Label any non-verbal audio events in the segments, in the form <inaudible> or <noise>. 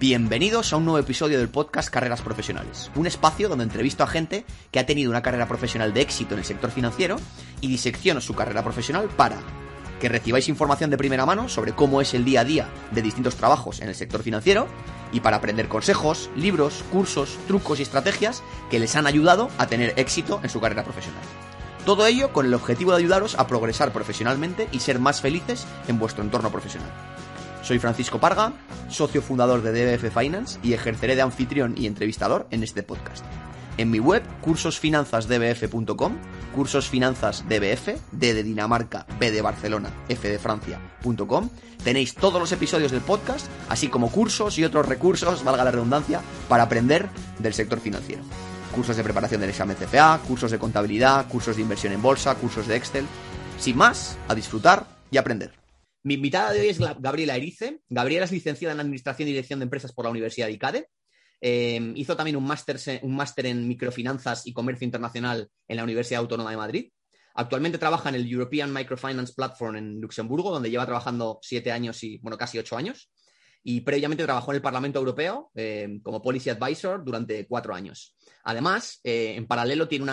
Bienvenidos a un nuevo episodio del podcast Carreras Profesionales, un espacio donde entrevisto a gente que ha tenido una carrera profesional de éxito en el sector financiero y disecciono su carrera profesional para que recibáis información de primera mano sobre cómo es el día a día de distintos trabajos en el sector financiero y para aprender consejos, libros, cursos, trucos y estrategias que les han ayudado a tener éxito en su carrera profesional. Todo ello con el objetivo de ayudaros a progresar profesionalmente y ser más felices en vuestro entorno profesional. Soy Francisco Parga, socio fundador de DBF Finance y ejerceré de anfitrión y entrevistador en este podcast. En mi web, cursosfinanzasdbf.com, cursosfinanzasdbf, D de Dinamarca, B de Barcelona, F de Francia.com, tenéis todos los episodios del podcast, así como cursos y otros recursos, valga la redundancia, para aprender del sector financiero. Cursos de preparación del examen CFA, cursos de contabilidad, cursos de inversión en bolsa, cursos de Excel. Sin más, a disfrutar y aprender. Mi invitada de hoy es Gabriela Erice. Gabriela es licenciada en Administración y Dirección de Empresas por la Universidad de ICADE. Eh, hizo también un máster, en microfinanzas y comercio internacional en la Universidad Autónoma de Madrid. Actualmente trabaja en el European Microfinance Platform en Luxemburgo, donde lleva trabajando siete años y, bueno, casi ocho años. Y previamente trabajó en el Parlamento Europeo eh, como Policy Advisor durante cuatro años. Además, eh, en paralelo tiene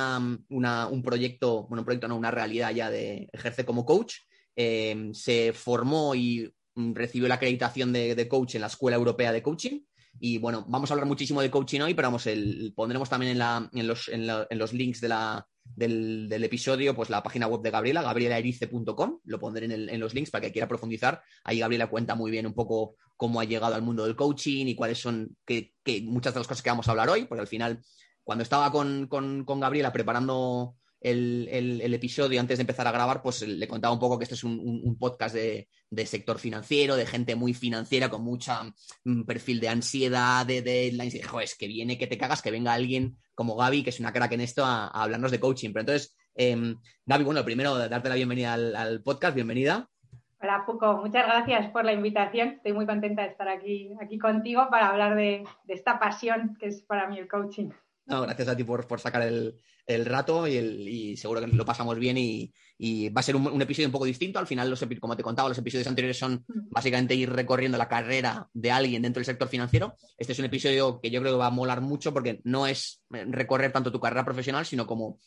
un proyecto, bueno, un proyecto no, una realidad ya de ejerce como coach Em, se formó y mm, recibió la acreditación de, coach en la Escuela Europea de Coaching. Y bueno, vamos a hablar muchísimo de coaching hoy, pero vamos, el, pondremos también en, los, links del, episodio, pues la página web de Gabriela, gabrielaerice.com, lo pondré en, los links para que quiera profundizar. Ahí Gabriela cuenta muy bien un poco cómo ha llegado al mundo del coaching y cuáles son que, muchas de las cosas que vamos a hablar hoy, porque al final, cuando estaba con, con Gabriela preparando el, episodio antes de empezar a grabar, pues le contaba un poco que este es un, podcast de, sector financiero, de gente muy financiera, con mucha mm, perfil de ansiedad, de deadlines. Y dijo, es que viene que te cagas, que venga alguien como Gaby, que es una crack en esto, a, hablarnos de coaching. Pero entonces, eh, Gaby, bueno, primero darte la bienvenida al, podcast, bienvenida. Hola, Fuco, muchas gracias por la invitación. Estoy muy contenta de estar aquí, aquí contigo para hablar de esta pasión que es para mí el coaching. No, gracias a ti por, sacar el, rato y, seguro que lo pasamos bien y, va a ser un, episodio un poco distinto. Al final, los, como te contaba, los episodios anteriores son básicamente ir recorriendo la carrera de alguien dentro del sector financiero. Este es un episodio que yo creo que va a molar mucho porque no es recorrer tanto tu carrera profesional, sino como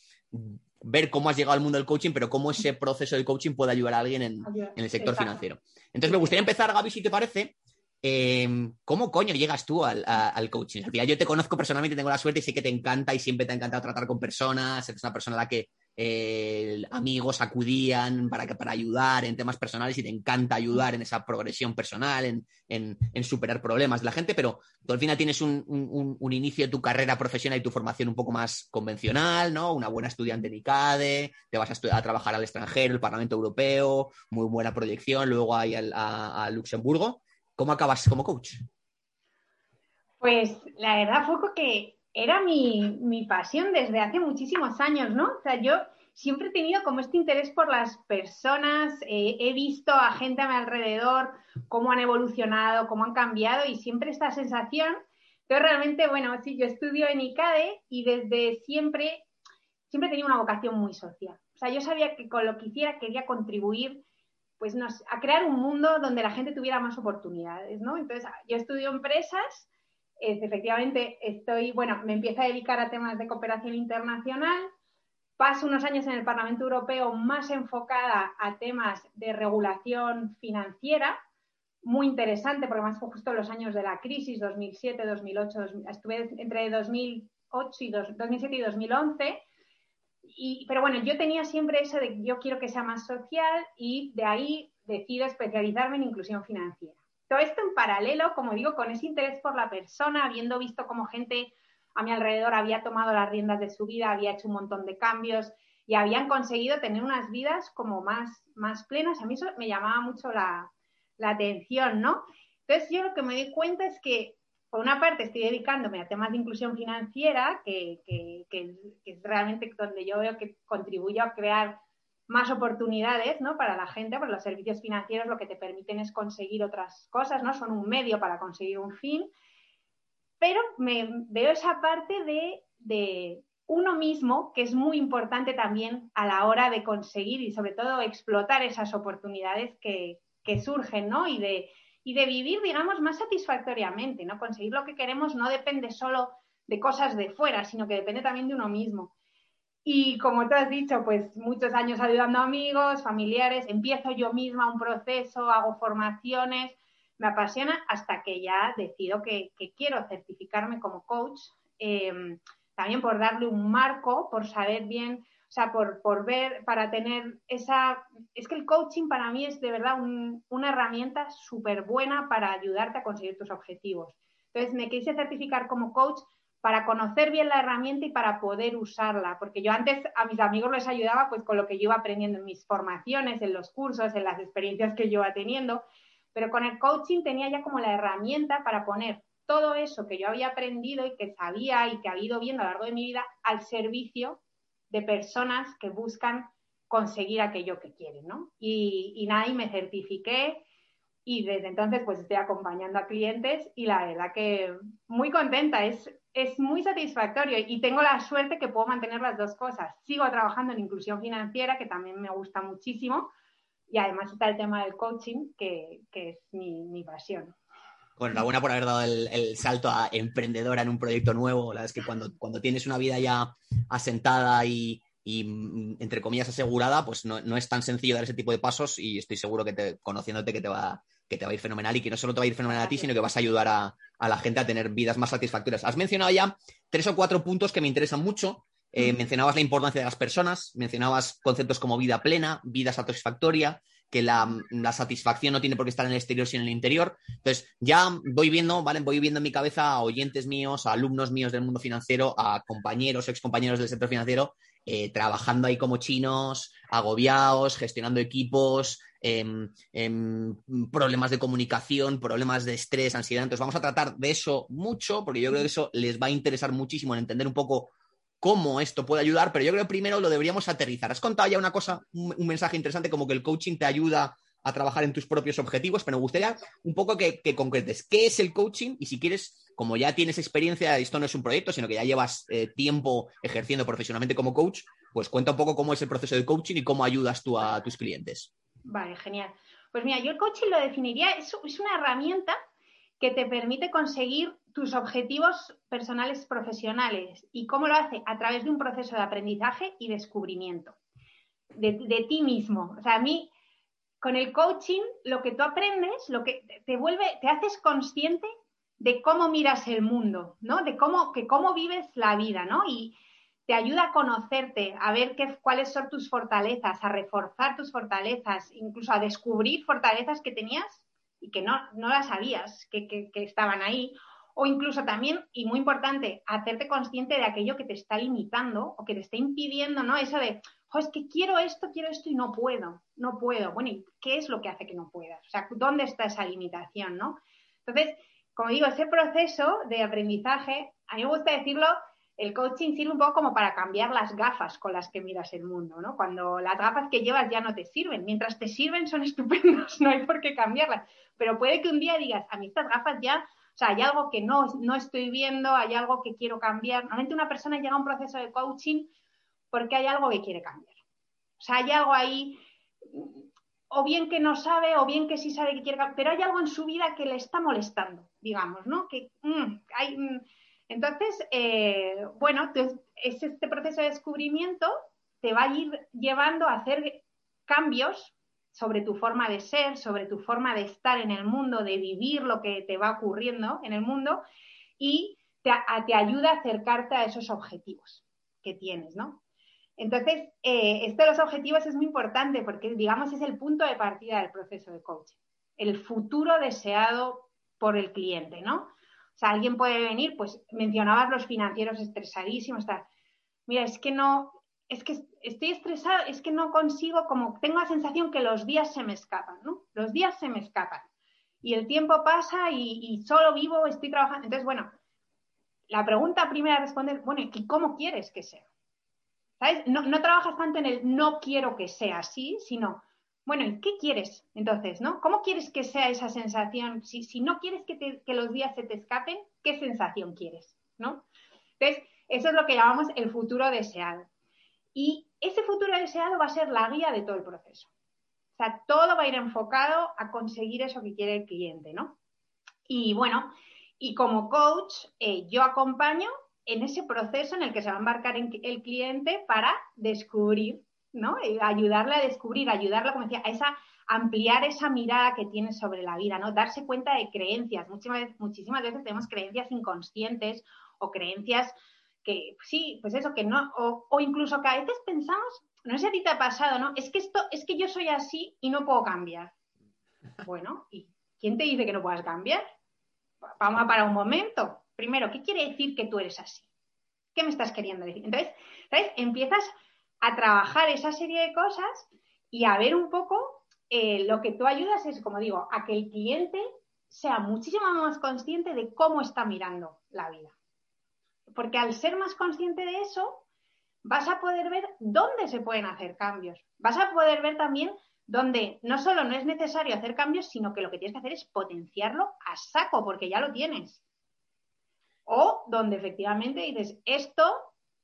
ver cómo has llegado al mundo del coaching, pero cómo ese proceso de coaching puede ayudar a alguien en, en el sector financiero. Entonces, me gustaría empezar, Gaby, si te parece, Em, ¿Cómo coño llegas tú al, coaching? yo te conozco personalmente, tengo la suerte y sé que te encanta y siempre te ha encantado tratar con personas, eres una persona a la que eh, amigos acudían para, para ayudar en temas personales y te encanta ayudar en esa progresión personal, en, superar problemas de la gente, pero tú al final tienes un, inicio de tu carrera profesional y tu formación un poco más convencional, ¿no? Una buena estudiante en ICADE, te vas a, trabajar al extranjero, el Parlamento Europeo, muy buena proyección, luego ahí a Luxemburgo ¿Cómo acabas como coach? Pues la verdad fue que era mi, pasión desde hace muchísimos años, ¿no? O sea, yo siempre he tenido como este interés por las personas, eh, he visto a gente a mi alrededor, cómo han evolucionado, cómo han cambiado y siempre esta sensación. Entonces, realmente, bueno, sí, yo estudio en ICADE y desde siempre, siempre he tenido una vocación muy social. O sea, yo sabía que con lo que hiciera quería contribuir pues a crear un mundo donde la gente tuviera más oportunidades, ¿no? Entonces, yo estudio empresas, efectivamente estoy, bueno, me empiezo a dedicar a temas de cooperación internacional, paso unos años en el Parlamento Europeo más enfocada a temas de regulación financiera, muy interesante, porque más fue justo los años de la crisis, 2007, 2008, estuve entre 2008 y 2007 y 2011, pero bueno, yo tenía siempre eso de yo quiero que sea más social y de ahí decido especializarme en inclusión financiera. Todo esto en paralelo, como digo, con ese interés por la persona, habiendo visto cómo gente a mi alrededor había tomado las riendas de su vida, había hecho un montón de cambios y habían conseguido tener unas vidas como más, más plenas. A mí eso me llamaba mucho la, la atención, ¿no? Entonces yo lo que me di cuenta es que por una parte estoy dedicándome a temas de inclusión financiera, que, es realmente donde yo veo que contribuyo a crear más oportunidades ¿no? para la gente, porque los servicios financieros lo que te permiten es conseguir otras cosas, ¿no? Son un medio para conseguir un fin. Pero me veo esa parte de, de uno mismo, que es muy importante también a la hora de conseguir y sobre todo explotar esas oportunidades que, surgen, ¿no? Y de, y de vivir, digamos, más satisfactoriamente, ¿no? Conseguir lo que queremos no depende solo de cosas de fuera, sino que depende también de uno mismo. Y como tú has dicho, pues muchos años ayudando a amigos, familiares, empiezo yo misma un proceso, hago formaciones, me apasiona hasta que ya decido que, quiero certificarme como coach, em, también por darle un marco, por saber bien, o sea, por, por, ver, para tener esa... Es que el coaching para mí es de verdad una herramienta súper buena para ayudarte a conseguir tus objetivos. Entonces, me quise certificar como coach para conocer bien la herramienta y para poder usarla, porque yo antes a mis amigos les ayudaba pues con lo que yo iba aprendiendo en mis formaciones, en los cursos, en las experiencias que yo iba teniendo, pero con el coaching tenía ya como la herramienta para poner todo eso que yo había aprendido y que sabía y que había ido viendo a lo largo de mi vida al servicio de personas que buscan conseguir aquello que quieren, ¿no? Y, y nada, y me certifiqué y desde entonces pues estoy acompañando a clientes y la verdad que muy contenta, es, es muy satisfactorio y tengo la suerte que puedo mantener las dos cosas. Sigo trabajando en inclusión financiera, que también me gusta muchísimo, y además está el tema del coaching, que, es mi, pasión. Bueno, enhorabuena por haber dado el, salto a emprendedora en un proyecto nuevo. La verdad es que cuando, cuando tienes una vida ya asentada y, mm, entre comillas asegurada, pues no, no, es tan sencillo dar ese tipo de pasos y estoy seguro que te, conociéndote que te va, que te va a ir fenomenal y que no solo te va a ir fenomenal a ti, sino que vas a ayudar a, la gente a tener vidas más satisfactorias. Has mencionado ya tres o cuatro puntos que me interesan mucho. Eh, mencionabas la importancia de las personas, mencionabas conceptos como vida plena, vida satisfactoria, que la, satisfacción no tiene por qué estar en el exterior, sino en el interior. Entonces, ya voy viendo, ¿vale? Voy viendo en mi cabeza a oyentes míos, a alumnos míos del mundo financiero, a compañeros, excompañeros del sector financiero, eh, trabajando ahí como chinos, agobiados, gestionando equipos, Em, em, problemas de comunicación, problemas de estrés, ansiedad. Entonces vamos a tratar de eso mucho, porque yo creo que eso les va a interesar muchísimo en entender un poco cómo esto puede ayudar, pero yo creo que primero lo deberíamos aterrizar. Has contado ya una cosa, un, mensaje interesante como que el coaching te ayuda a trabajar en tus propios objetivos, pero me gustaría un poco que, concretes qué es el coaching y si quieres, como ya tienes experiencia, esto no es un proyecto, sino que ya llevas eh, tiempo ejerciendo profesionalmente como coach, pues cuenta un poco cómo es el proceso de coaching y cómo ayudas tú a tus clientes. Vale, genial. Pues mira, yo el coaching lo definiría, es, es una herramienta que te permite conseguir tus objetivos personales profesionales. ¿Y cómo lo hace? A través de un proceso de aprendizaje y descubrimiento de, ti mismo. O sea, a mí, con el coaching, lo que tú aprendes, lo que te vuelve, te haces consciente de cómo miras el mundo, ¿no? De cómo, que cómo vives la vida, ¿no? Y, te ayuda a conocerte, a ver qué, cuáles son tus fortalezas, a reforzar tus fortalezas, incluso a descubrir fortalezas que tenías y que no, no las sabías que, estaban ahí. O incluso también, y muy importante, hacerte consciente de aquello que te está limitando o que te está impidiendo, ¿no? Eso de, es que quiero esto, quiero esto y no puedo, no puedo. Bueno, ¿y qué es lo que hace que no puedas? O sea, ¿dónde está esa limitación, no? Entonces, como digo, ese proceso de aprendizaje, a mí me gusta decirlo el coaching sirve un poco como para cambiar las gafas con las que miras el mundo, ¿no? Cuando las gafas que llevas ya no te sirven, mientras te sirven son estupendos, <laughs> no hay por qué cambiarlas, pero puede que un día digas, a mí estas gafas ya, sea, hay algo que no, no estoy viendo, hay algo que quiero cambiar. Normalmente una persona llega a un proceso de coaching porque hay algo que quiere cambiar. O sea, hay algo ahí, o bien que no sabe, o bien que sí sabe que quiere cambiar, pero hay algo en su vida que le está molestando, digamos, ¿no? Que mm. Mm, entonces, eh, bueno, es este proceso de descubrimiento te va a ir llevando a hacer cambios sobre tu forma de ser, sobre tu forma de estar en el mundo, de vivir lo que te va ocurriendo en el mundo y te, ayuda a acercarte a esos objetivos que tienes, ¿no? Entonces, eh, esto de los objetivos es muy importante porque, digamos, es el punto de partida del proceso de coaching, el futuro deseado por el cliente, ¿no? sea, alguien puede venir, pues mencionabas los financieros estresadísimos, Mira, es que no, es que estoy estresado, es que no consigo, como tengo la sensación que los días se me escapan, ¿no? Los días se me escapan. Y el tiempo pasa y, solo vivo, estoy trabajando. Entonces, bueno, la pregunta primera a responder, bueno, ¿y cómo quieres que sea? ¿Sabes? No, no trabajas tanto en el no quiero que sea así, sino bueno, ¿y qué quieres entonces, no? ¿Cómo quieres que sea esa sensación? Si, no quieres que, los días se te escapen, ¿qué sensación quieres, no? Entonces, eso es lo que llamamos el futuro deseado. Y ese futuro deseado va a ser la guía de todo el proceso. sea, todo va a ir enfocado a conseguir eso que quiere el cliente, ¿no? Y bueno, y como coach, eh, yo acompaño en ese proceso en el que se va a embarcar el cliente para descubrir, ¿no? ayudarle a descubrir, ayudarle, como decía, a esa ampliar esa mirada que tiene sobre la vida, ¿no? Darse cuenta de creencias. Muchísimas, muchísimas veces tenemos creencias inconscientes o creencias que sí, pues eso, que no, o, incluso que a veces pensamos, no sé si a ti te ha pasado, ¿no? Es que esto, es que yo soy así y no puedo cambiar. <laughs> Bueno, ¿y quién te dice que no puedas cambiar? Vamos a parar un momento. Primero, ¿qué quiere decir que tú eres así? ¿Qué me estás queriendo decir? Entonces, ¿sabes? Empiezas a trabajar esa serie de cosas y a ver un poco eh, lo que tú ayudas es, como digo, a que el cliente sea muchísimo más consciente de cómo está mirando la vida. Porque al ser más consciente de eso, vas a poder ver dónde se pueden hacer cambios. Vas a poder ver también dónde no solo no es necesario hacer cambios, sino que lo que tienes que hacer es potenciarlo a saco, porque ya lo tienes. O donde efectivamente dices, esto,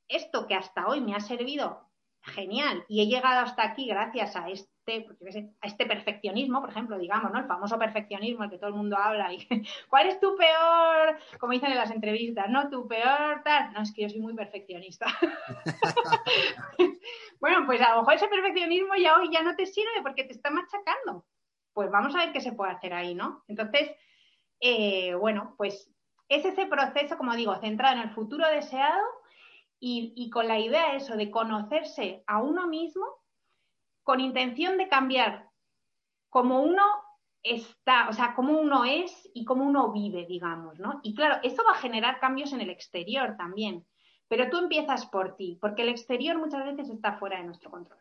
esto que hasta hoy me ha servido genial y he llegado hasta aquí gracias a este este, a este perfeccionismo, por ejemplo, digamos, ¿no? El famoso perfeccionismo el que todo el mundo habla. Y, <laughs> ¿Cuál es tu peor, como dicen en las entrevistas, ¿no? Tu peor tal. No, es que yo soy muy perfeccionista. <laughs> bueno, pues a lo mejor ese perfeccionismo ya hoy ya no te sirve porque te está machacando. Pues vamos a ver qué se puede hacer ahí, ¿no? Entonces, eh, bueno, pues es ese proceso, como digo, centrado en el futuro deseado y, y con la idea eso de conocerse a uno mismo con intención de cambiar cómo uno está, o sea, cómo uno es y cómo uno vive, digamos, ¿no? Y claro, eso va a generar cambios en el exterior también, pero tú empiezas por ti, porque el exterior muchas veces está fuera de nuestro control.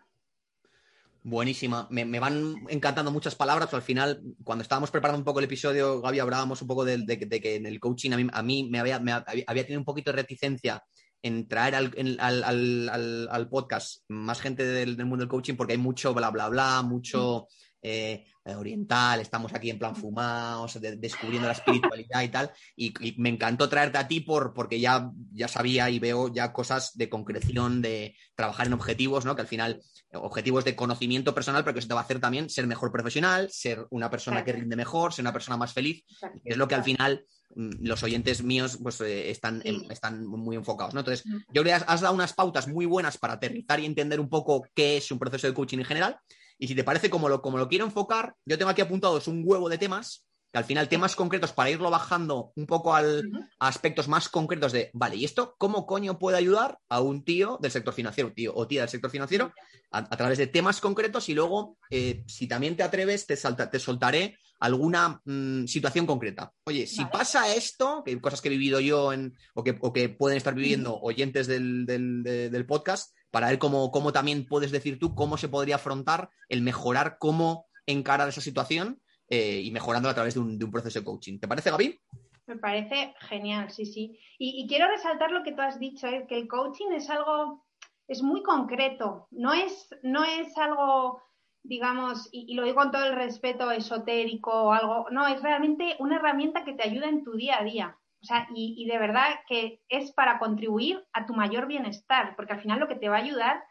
Buenísima. Me, van encantando muchas palabras, pero al final, cuando estábamos preparando un poco el episodio, Gaby, hablábamos un poco de, que en el coaching a mí, me, había, había, tenido un poquito de reticencia en traer al, podcast más gente del, mundo del coaching porque hay mucho bla, bla, bla, mucho eh, oriental, estamos aquí en plan fumados, descubriendo la espiritualidad y tal. Y, me encantó traerte a ti por, porque ya, ya sabía y veo ya cosas de concreción, de trabajar en objetivos, ¿no? Que al final, objetivos de conocimiento personal, pero que eso te va a hacer también ser mejor profesional, ser una persona que rinde mejor, ser una persona más feliz. es lo que al final Mm, los oyentes míos pues eh, están, están muy enfocados, ¿no? Entonces, yo creo que has, dado unas pautas muy buenas para aterrizar y entender un poco qué es un proceso de coaching en general. Y si te parece como lo, como lo quiero enfocar, yo tengo aquí apuntados un huevo de temas, al final temas concretos para irlo bajando un poco al, a aspectos más concretos de, vale, ¿y esto cómo coño puede ayudar a un tío del sector financiero, tío o tía del sector financiero, a, través de temas concretos y luego, eh, si también te atreves, te, te soltaré alguna mm, situación concreta. Oye, si pasa esto, que cosas que he vivido yo en, o, que, pueden estar viviendo oyentes del, podcast, para ver cómo, cómo, también puedes decir tú cómo se podría afrontar el mejorar cómo encarar esa situación eh, y mejorando a través de un, proceso de coaching. ¿Te parece, Gaby? Me parece genial, sí, sí. Y, quiero resaltar lo que tú has dicho, ¿eh? que el coaching es algo, es muy concreto, no es, no es algo digamos, y, lo digo con todo el respeto esotérico o algo, no, es realmente una herramienta que te ayuda en tu día a día. O sea, y, de verdad que es para contribuir a tu mayor bienestar, porque al final lo que te va a ayudar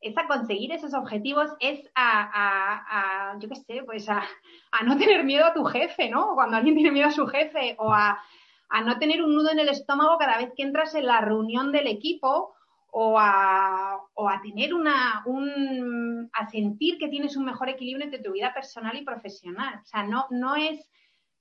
es a conseguir esos objetivos, es a, yo qué sé, pues a, no tener miedo a tu jefe, ¿no? Cuando alguien tiene miedo a su jefe, o a, no tener un nudo en el estómago cada vez que entras en la reunión del equipo, o a, o a tener una, un, a sentir que tienes un mejor equilibrio entre tu vida personal y profesional. O sea, no, no es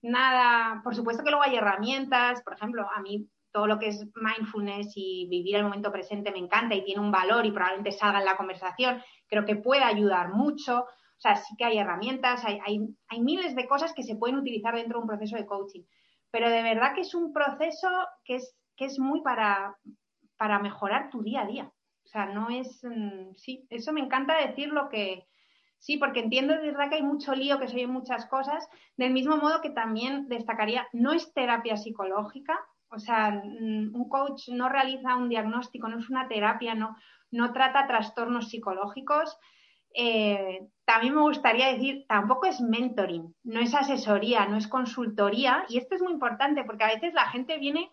nada, por supuesto que luego hay herramientas, por ejemplo, a mí todo lo que es mindfulness y vivir el momento presente me encanta y tiene un valor y probablemente salga en la conversación, creo que puede ayudar mucho. O sea, sí que hay herramientas, hay, hay, hay miles de cosas que se pueden utilizar dentro de un proceso de coaching, pero de verdad que es un proceso que es, que es muy para, para mejorar tu día a día. O sea, no es, mm, sí, eso me encanta decir lo que, sí, porque entiendo de verdad que hay mucho lío, que se oyen muchas cosas, del mismo modo que también destacaría, no es terapia psicológica, o sea, mm, un coach no realiza un diagnóstico, no es una terapia, no, no trata trastornos psicológicos. Eh, también me gustaría decir, tampoco es mentoring, no es asesoría, no es consultoría, y esto es muy importante porque a veces la gente viene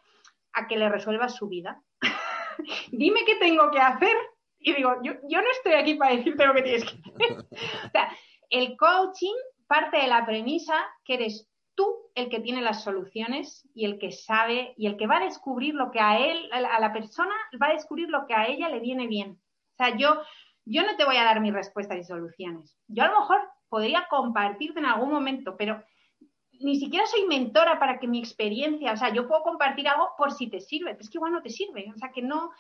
a que le resuelva su vida. <laughs> dime qué tengo que hacer. Y digo, yo, no estoy aquí para decirte lo que tienes que hacer. <laughs> o sea, el coaching parte de la premisa que eres tú el que tiene las soluciones y el que sabe y el que va a descubrir lo que a él, a la persona, va a descubrir lo que a ella le viene bien. O sea, yo, yo no te voy a dar mis respuestas y soluciones. Yo a lo mejor podría compartirte en algún momento, pero ni siquiera soy mentora para que mi experiencia, o sea, yo puedo compartir algo por si te sirve, pero es que igual no te sirve. O sea, que no,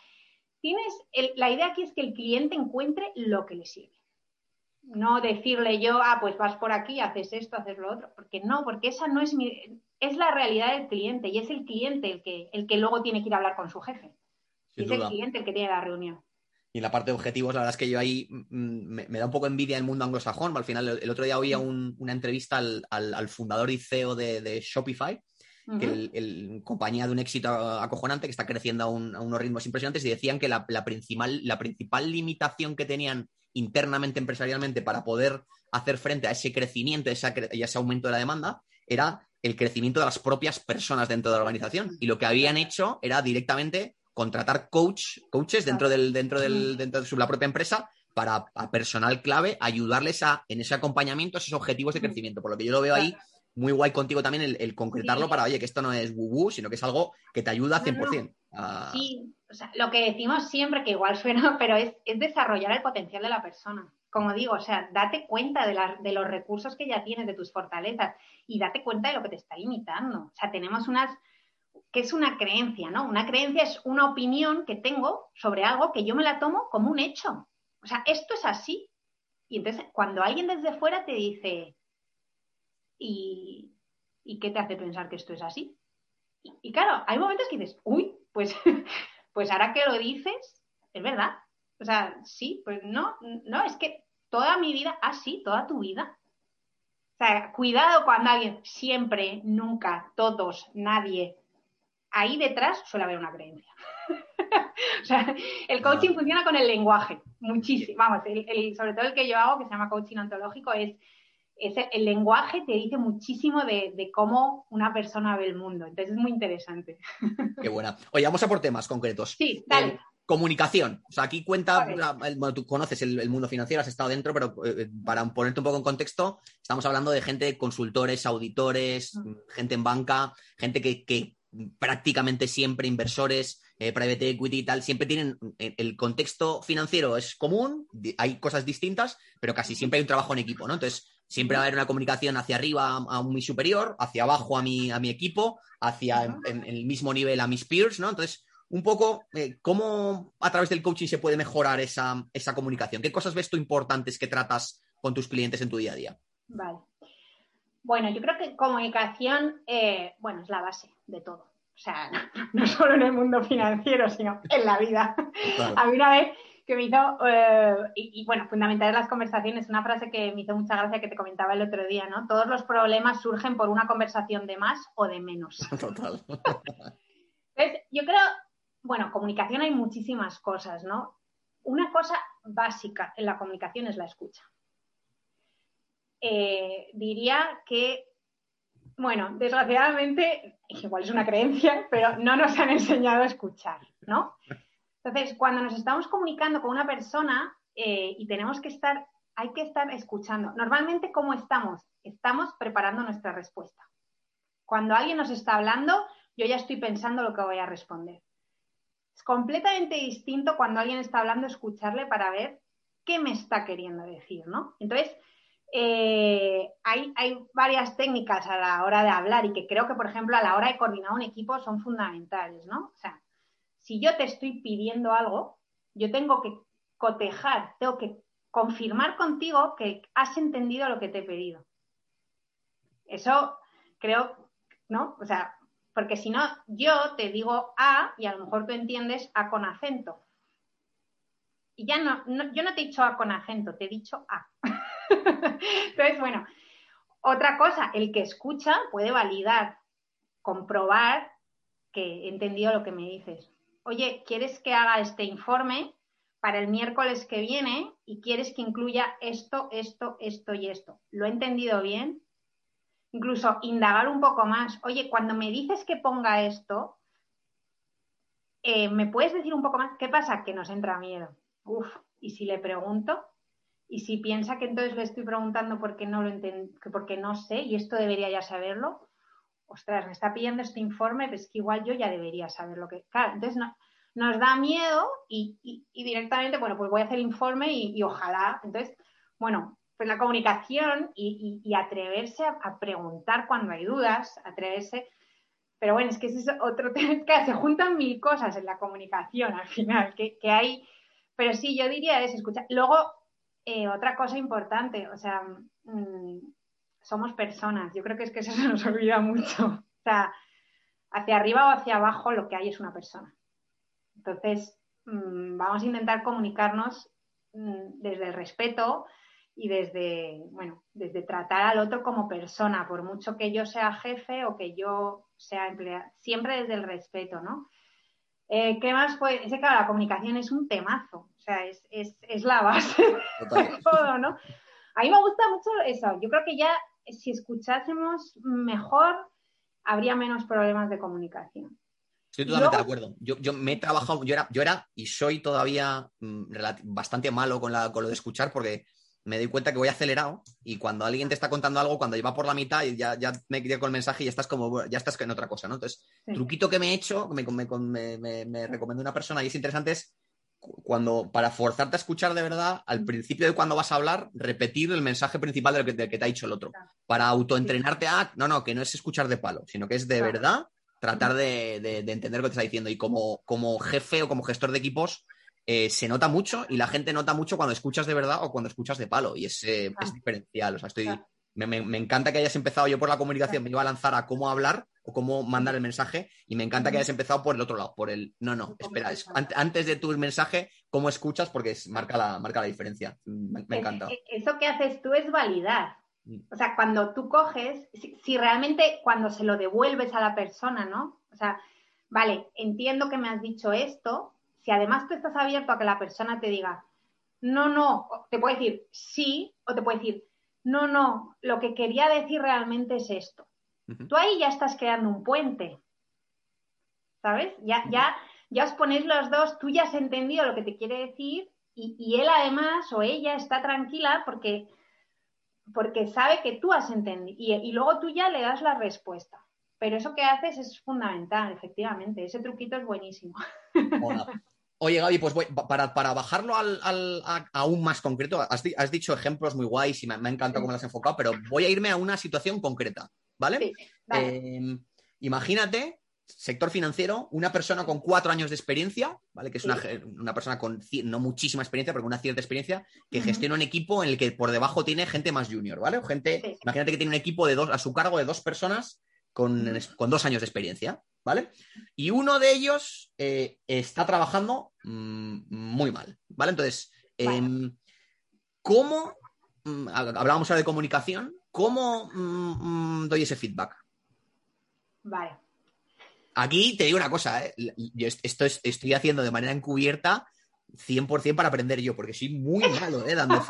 tienes, la idea aquí es que el cliente encuentre lo que le sirve. No decirle yo, ah, pues vas por aquí, haces esto, haces lo otro, porque no, porque esa no es mi, es la realidad del cliente y es el cliente el que, el que luego tiene que ir a hablar con su jefe. es el cliente el que tiene la reunión. Y en la parte de objetivos, la verdad es que yo ahí mm, me, da un poco envidia el mundo anglosajón. Al final, el, otro día oía una entrevista al, fundador y CEO de, Shopify, que el, compañía de un éxito acojonante que está creciendo a, unos ritmos impresionantes y decían que la, principal, la principal limitación que tenían internamente empresarialmente para poder hacer frente a ese crecimiento y ese aumento de la demanda era el crecimiento de las propias personas dentro de la organización. Y lo que habían hecho era directamente contratar coach, coaches dentro del, dentro del, dentro de su, la propia empresa para a personal clave ayudarles a, en ese acompañamiento, a esos objetivos de crecimiento. Por lo que yo lo veo ahí muy guay contigo también el, concretarlo para, oye, que esto no es woo sino que es algo que te ayuda 100%. Sí, o sea, lo que decimos siempre, que igual suena, <laughs> pero es, desarrollar el potencial de la persona. Como digo, o sea, date cuenta de, los recursos que ya tienes, de tus fortalezas y date cuenta de lo que te está limitando. O sea, tenemos unas, que es una creencia, ¿no? Una creencia es una opinión que tengo sobre algo que yo me la tomo como un hecho. O sea, esto es así. Y entonces, cuando alguien desde fuera te dice, ¿y, qué te hace pensar que esto es así? Y, claro, hay momentos que dices, uy, pues, <laughs> pues ahora que lo dices, es verdad. O sea, sí, pues no, no, es que toda mi vida, así, ah, toda tu vida. O sea, cuidado cuando alguien, siempre, nunca, todos, nadie, ahí detrás suele haber una creencia. <laughs> o sea, el coaching funciona con el lenguaje, muchísimo. Vamos, sobre todo el que yo hago, que se llama coaching ontológico, es el lenguaje te dice muchísimo de, cómo una persona ve el mundo. Entonces es muy interesante. Qué buena. Oye, vamos a por temas concretos. Sí, dale. Eh, comunicación. O sea, aquí cuenta, bueno, tú conoces el, mundo financiero, has estado dentro, pero eh, para ponerte un poco en contexto, estamos hablando de gente, consultores, auditores, mm. gente en banca, gente que, prácticamente siempre inversores, eh, private equity y tal, siempre tienen el contexto financiero es común, hay cosas distintas, pero casi siempre hay un trabajo en equipo, ¿no? Entonces, Siempre va a haber una comunicación hacia arriba a, mi superior, hacia abajo a mi, a mi equipo, hacia en, el mismo nivel a mis peers, ¿no? Entonces, un poco, eh, ¿cómo a través del coaching se puede mejorar esa, comunicación? ¿Qué cosas ves tú importantes que tratas con tus clientes en tu día a día? Vale. Bueno, yo creo que comunicación, eh, bueno, es la base de todo. O sea, <laughs> no solo en el mundo financiero, sino en la vida. A mí una vez que me hizo, eh, y, bueno, fundamental en las conversaciones, una frase que me hizo mucha gracia que te comentaba el otro día, ¿no? Todos los problemas surgen por una conversación de más o de menos. <laughs> Total. Entonces, yo creo, bueno, comunicación hay muchísimas cosas, ¿no? Una cosa básica en la comunicación es la escucha. Eh, diría que, bueno, desgraciadamente, igual es una creencia, pero no nos han enseñado a escuchar, ¿no? Entonces, cuando nos estamos comunicando con una persona eh, y tenemos que estar, hay que estar escuchando. Normalmente, ¿cómo estamos? Estamos preparando nuestra respuesta. Cuando alguien nos está hablando, yo ya estoy pensando lo que voy a responder. Es completamente distinto cuando alguien está hablando, escucharle para ver qué me está queriendo decir, ¿no? Entonces, eh, hay, hay, varias técnicas a la hora de hablar y que creo que, por ejemplo, a la hora de coordinar un equipo son fundamentales, ¿no? O sea, si yo te estoy pidiendo algo, yo tengo que cotejar, tengo que confirmar contigo que has entendido lo que te he pedido. Eso creo, ¿no? O sea, porque si no, yo te digo A y a lo mejor tú entiendes A con acento. Y ya no, yo no te he dicho A con acento, te he dicho A. <laughs> Entonces, bueno, otra cosa, el que escucha puede validar, comprobar que he entendido lo que me dices oye, ¿quieres que haga este informe para el miércoles que viene y quieres que incluya esto, esto, esto y esto? ¿Lo he entendido bien? Incluso indagar un poco más. Oye, cuando me dices que ponga esto, eh, ¿me puedes decir un poco más? ¿Qué pasa? Que nos entra miedo. Uf, ¿y si le pregunto? y si piensa que entonces le estoy preguntando por qué no lo que porque no sé y esto debería ya saberlo, ostras, me está pidiendo este informe, pues que igual yo ya debería saber lo que. Claro, entonces no, nos da miedo y, directamente, bueno, pues voy a hacer el informe y, ojalá. Entonces, bueno, pues la comunicación y, atreverse a, preguntar cuando hay dudas, atreverse. Pero bueno, es que ese es otro <laughs> tema, que se juntan mil cosas en la comunicación al final, que, hay. Pero sí, yo diría es escuchar. Luego, eh, otra cosa importante, o sea, mm, somos personas. Yo creo que es que eso se nos olvida mucho. O sea, hacia arriba o hacia abajo lo que hay es una persona. Entonces, mm, vamos a intentar comunicarnos mm, desde el respeto y desde, bueno, desde tratar al otro como persona, por mucho que yo sea jefe o que yo sea empleado, siempre desde el respeto, ¿no? Eh, ¿Qué más? Pues, es que la comunicación es un temazo, o sea, es, es la base de todo, ¿no? A mí me gusta mucho eso. Yo creo que ya si escuchásemos mejor, habría menos problemas de comunicación. Estoy totalmente de acuerdo. Yo, me he trabajado, yo era, yo era y soy todavía mm, bastante malo con, la, con lo de escuchar porque me doy cuenta que voy acelerado y cuando alguien te está contando algo, cuando lleva por la mitad y ya, ya me quedé con el mensaje y ya estás como, ya estás en otra cosa, ¿no? Entonces, truquito que me he hecho, me, me, me, me recomendó una persona y es interesante es cuando, para forzarte a escuchar de verdad, al principio de cuando vas a hablar, repetir el mensaje principal del que, que te ha dicho el otro. Para autoentrenarte a, no, no, que no es escuchar de palo, sino que es de verdad tratar de, entender lo que te está diciendo. Y como, como jefe o como gestor de equipos, eh, se nota mucho y la gente nota mucho cuando escuchas de verdad o cuando escuchas de palo. Y es, eh, es diferencial. O sea, estoy, me, encanta que hayas empezado yo por la comunicación, me iba a lanzar a cómo hablar o cómo mandar el mensaje y me encanta que hayas empezado por el otro lado, por el, no, no, espera, antes de tu mensaje, cómo escuchas porque es, marca, la, marca la diferencia. Me, encanta. Eso que haces tú es validar. Mm. O sea, cuando tú coges, si, realmente cuando se lo devuelves a la persona, ¿no? O sea, vale, entiendo que me has dicho esto, si además tú estás abierto a que la persona te diga, no, no, te puede decir sí o te puede decir, no, no, lo que quería decir realmente es esto. Tú ahí ya estás creando un puente, ¿sabes? Ya, ya, ya os ponéis los dos, tú ya has entendido lo que te quiere decir y, él además o ella está tranquila porque, porque sabe que tú has entendido y, luego tú ya le das la respuesta. Pero eso que haces es fundamental, efectivamente. Ese truquito es buenísimo. <laughs> Oye, Gaby, pues voy, para, bajarlo al, aún más concreto, has, dicho ejemplos muy guays y me, ha encantado cómo lo has enfocado, pero voy a irme a una situación concreta, ¿vale? Em, imagínate, sector financiero, una persona con cuatro años de experiencia, ¿vale? Que es una, persona con no muchísima experiencia, pero con una cierta experiencia, que gestiona un equipo en el que por debajo tiene gente más junior, ¿vale? O gente, imagínate que tiene un equipo de dos, a su cargo de dos personas con, dos años de experiencia, ¿vale? Y uno de ellos eh, está trabajando mm, muy mal, ¿vale? Entonces, em, ¿cómo, mm, hablábamos ahora de comunicación, cómo mm, doy ese feedback? Vale. Aquí te digo una cosa, ¿eh? yo esto estoy haciendo de manera encubierta 100% para aprender yo, porque soy muy malo, ¿eh? Dando,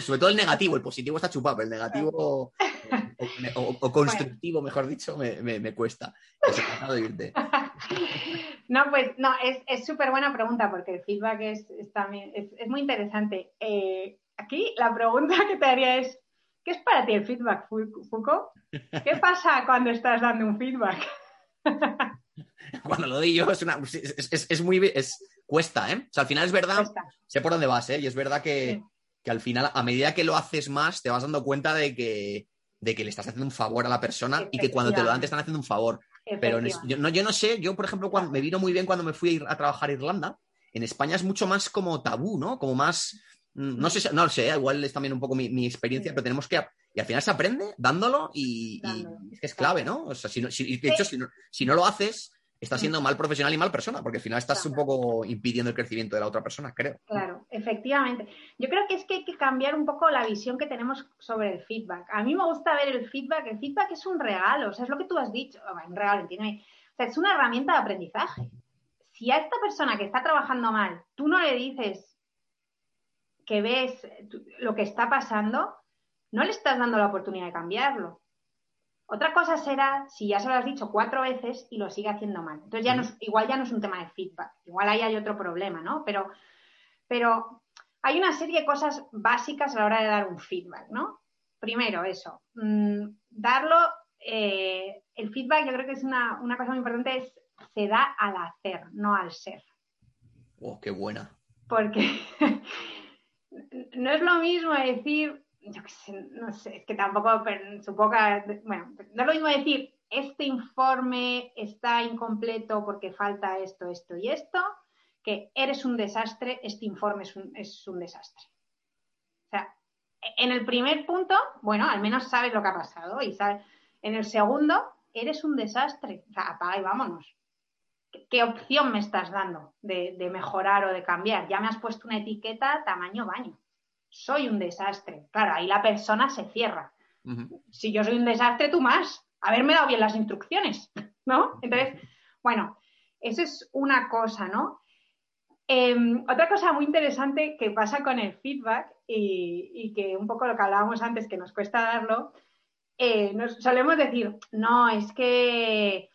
sobre todo el negativo, el positivo está chupado, pero el negativo <laughs> o, constructivo, mejor dicho, me, cuesta. <laughs> no, pues no, es súper buena pregunta porque el feedback es, también, es, muy interesante. Eh, aquí la pregunta que te haría es, ¿qué es para ti el feedback, Foucault? ¿Qué pasa cuando estás dando un feedback? <laughs> cuando lo doy yo es, una, es, muy es, cuesta, ¿eh? O sea, al final es verdad, sé por dónde vas, ¿eh? Y es verdad que, que, al final, a medida que lo haces más, te vas dando cuenta de que, de que le estás haciendo un favor a la persona y que cuando te lo dan te están haciendo un favor. Pero yo, no, yo no sé, yo por ejemplo, cuando, me vino muy bien cuando me fui a, ir a trabajar a Irlanda. En España es mucho más como tabú, ¿no? Como más, mm, no sé, no sé, igual es también un poco mi, experiencia, pero tenemos que, y al final se aprende dándolo y, es que es clave, ¿no? O sea, si, de hecho, si no, si no lo haces, estás siendo mal profesional y mal persona, porque al final estás un poco impidiendo el crecimiento de la otra persona, creo. Claro, efectivamente. Yo creo que es que hay que cambiar un poco la visión que tenemos sobre el feedback. A mí me gusta ver el feedback. El feedback es un regalo, o sea, es lo que tú has dicho. un regalo, entiéndeme. O sea, es una herramienta de aprendizaje. Si a esta persona que está trabajando mal, tú no le dices que ves lo que está pasando, no le estás dando la oportunidad de cambiarlo. Otra cosa será si ya se lo has dicho cuatro veces y lo sigue haciendo mal. Entonces ya no igual ya no es un tema de feedback, igual ahí hay otro problema, ¿no? Pero, pero hay una serie de cosas básicas a la hora de dar un feedback, ¿no? Primero, eso, mm, darlo, eh, el feedback yo creo que es una, una cosa muy importante, es se da al hacer, no al ser. Oh, qué buena. Porque <laughs> no es lo mismo decir, yo qué sé, no sé, es que tampoco, supongo que, bueno, no es lo mismo decir, este informe está incompleto porque falta esto, esto y esto, que eres un desastre, este informe es un, es un desastre. O sea, en el primer punto, bueno, al menos sabes lo que ha pasado y sabes, en el segundo, eres un desastre. O sea, apaga y vámonos. ¿Qué opción me estás dando de, de, mejorar o de cambiar? Ya me has puesto una etiqueta tamaño baño. Soy un desastre. Claro, ahí la persona se cierra. Uh -huh. Si yo soy un desastre, tú más. Haberme dado bien las instrucciones, ¿no? Entonces, bueno, eso es una cosa, ¿no? Eh, otra cosa muy interesante que pasa con el feedback y, y, que un poco lo que hablábamos antes, que nos cuesta darlo, eh, nos solemos decir, no, es que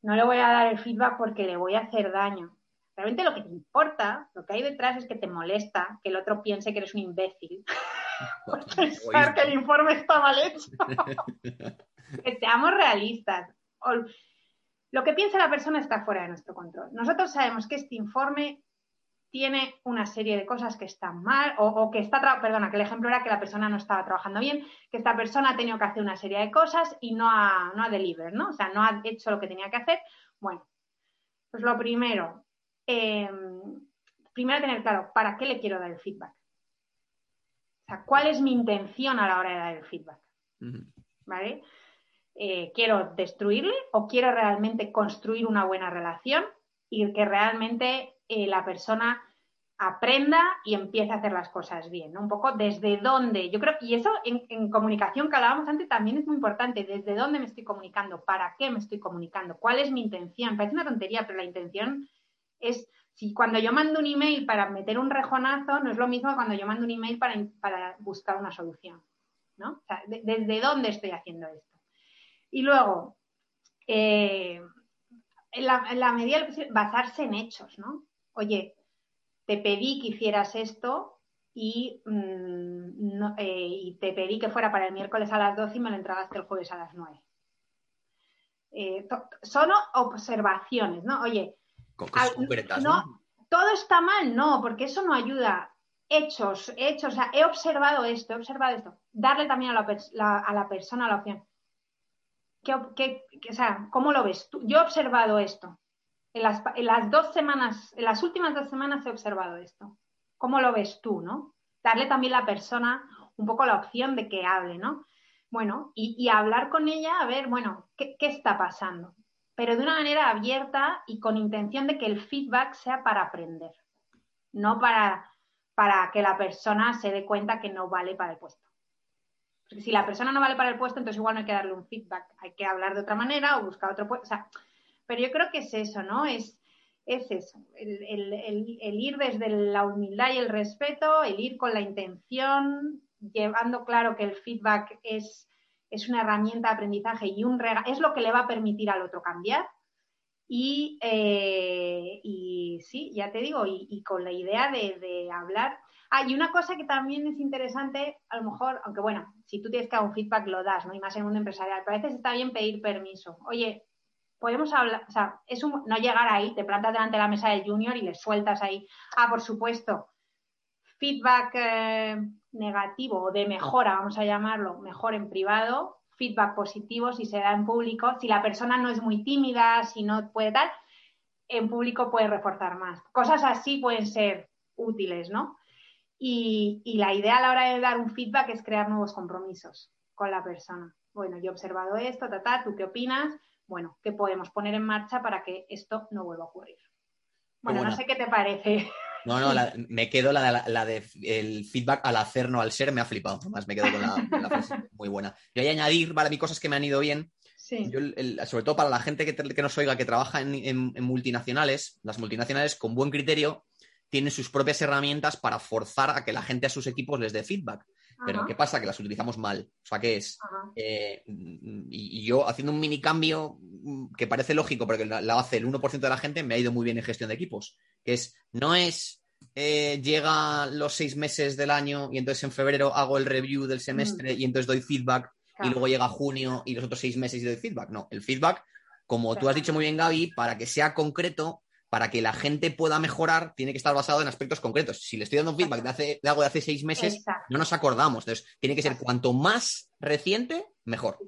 no le voy a dar el feedback porque le voy a hacer daño. Realmente lo que te importa, lo que hay detrás es que te molesta que el otro piense que eres un imbécil. <laughs> por pensar que el informe está mal hecho. <laughs> que seamos realistas. Lo que piensa la persona está fuera de nuestro control. Nosotros sabemos que este informe tiene una serie de cosas que están mal o, o que está, perdona, que el ejemplo era que la persona no estaba trabajando bien, que esta persona ha tenido que hacer una serie de cosas y no ha, no ha deliver, ¿no? O sea, no ha hecho lo que tenía que hacer. Bueno, pues lo primero, eh, primero tener claro, ¿para qué le quiero dar el feedback? O sea, ¿cuál es mi intención a la hora de dar el feedback? Uh -huh. ¿Vale? Eh, ¿Quiero destruirle o quiero realmente construir una buena relación y que realmente eh, la persona aprenda y empiece a hacer las cosas bien, ¿no? Un poco desde dónde, yo creo, y eso en, en, comunicación que hablábamos antes también es muy importante, desde dónde me estoy comunicando, para qué me estoy comunicando, cuál es mi intención, parece una tontería, pero la intención es, si cuando yo mando un email para meter un rejonazo, no es lo mismo que cuando yo mando un email para, para buscar una solución, ¿no? Desde dónde estoy haciendo esto. Y luego, eh, en, la, medida basarse en hechos, ¿no? oye, te pedí que hicieras esto y, mmm, no, eh, te pedí que fuera para el miércoles a las 12 y me lo entregaste el jueves a las 9. Eh, son observaciones, ¿no? Oye, al, concretas, ¿no? ¿no? Todo está mal, no, porque eso no ayuda. Hechos, hechos, o sea, he observado esto, he observado esto. Darle también a la, la, a la persona la opción. ¿Qué, qué, qué, o sea, ¿cómo lo ves tú? Yo he observado esto en las, en las, dos semanas, en las últimas dos semanas he observado esto. ¿Cómo lo ves tú, no? Darle también a la persona un poco la opción de que hable, ¿no? Bueno, y, y hablar con ella, a ver, bueno, ¿qué, ¿qué, está pasando? Pero de una manera abierta y con intención de que el feedback sea para aprender, no para, para que la persona se dé cuenta que no vale para el puesto. Porque si la persona no vale para el puesto, entonces igual no hay que darle un feedback, hay que hablar de otra manera o buscar otro puesto. Pero yo creo que es eso, ¿no? Es, es eso, el, ir desde la humildad y el respeto, el ir con la intención, llevando claro que el feedback es, es una herramienta de aprendizaje y un es lo que le va a permitir al otro cambiar. Y, eh, y sí, ya te digo, y, con la idea de, hablar. Ah, y una cosa que también es interesante, a lo mejor, aunque bueno, si tú tienes que dar un feedback lo das, ¿no? Y más en un mundo empresarial, pero a veces está bien pedir permiso. Oye, podemos hablar, o sea, es un, no llegar ahí, te plantas delante de la mesa del junior y le sueltas ahí. Ah, por supuesto, feedback eh, negativo o de mejora, vamos a llamarlo, mejor en privado, feedback positivo si se da en público, si la persona no es muy tímida, si no puede tal, en público puede reforzar más. Cosas así pueden ser útiles, ¿no? Y, y la idea a la hora de dar un feedback es crear nuevos compromisos con la persona. Bueno, yo he observado esto, ta, ta, ¿tú qué opinas? bueno, ¿qué podemos poner en marcha para que esto no vuelva a ocurrir? Bueno, bueno. no sé qué te parece. No, no, la, me quedo la, la, la, de el feedback al hacer, no al ser, me ha flipado. Además, me quedo con la, frase <laughs> muy buena. Yo voy a añadir, vale, cosas que me han ido bien. Sí. Yo, el, sobre todo para la gente que, nos oiga, que trabaja en, en, en, multinacionales, las multinacionales con buen criterio tienen sus propias herramientas para forzar a que la gente a sus equipos les dé feedback. Pero Ajá. ¿qué pasa? Que las utilizamos mal. O sea, ¿qué es? Eh, y, yo haciendo un mini cambio que parece lógico, porque lo hace el 1% de la gente, me ha ido muy bien en gestión de equipos. Que es, no es eh, llega los seis meses del año y entonces en febrero hago el review del semestre y entonces doy feedback y luego llega junio y los otros seis meses y doy feedback. No, el feedback, como tú has dicho muy bien, Gaby, para que sea concreto, para que la gente pueda mejorar, tiene que estar basado en aspectos concretos. Si le estoy dando un feedback de, hace, de algo de hace seis meses, no nos acordamos. Entonces, tiene que ser cuanto más reciente, mejor.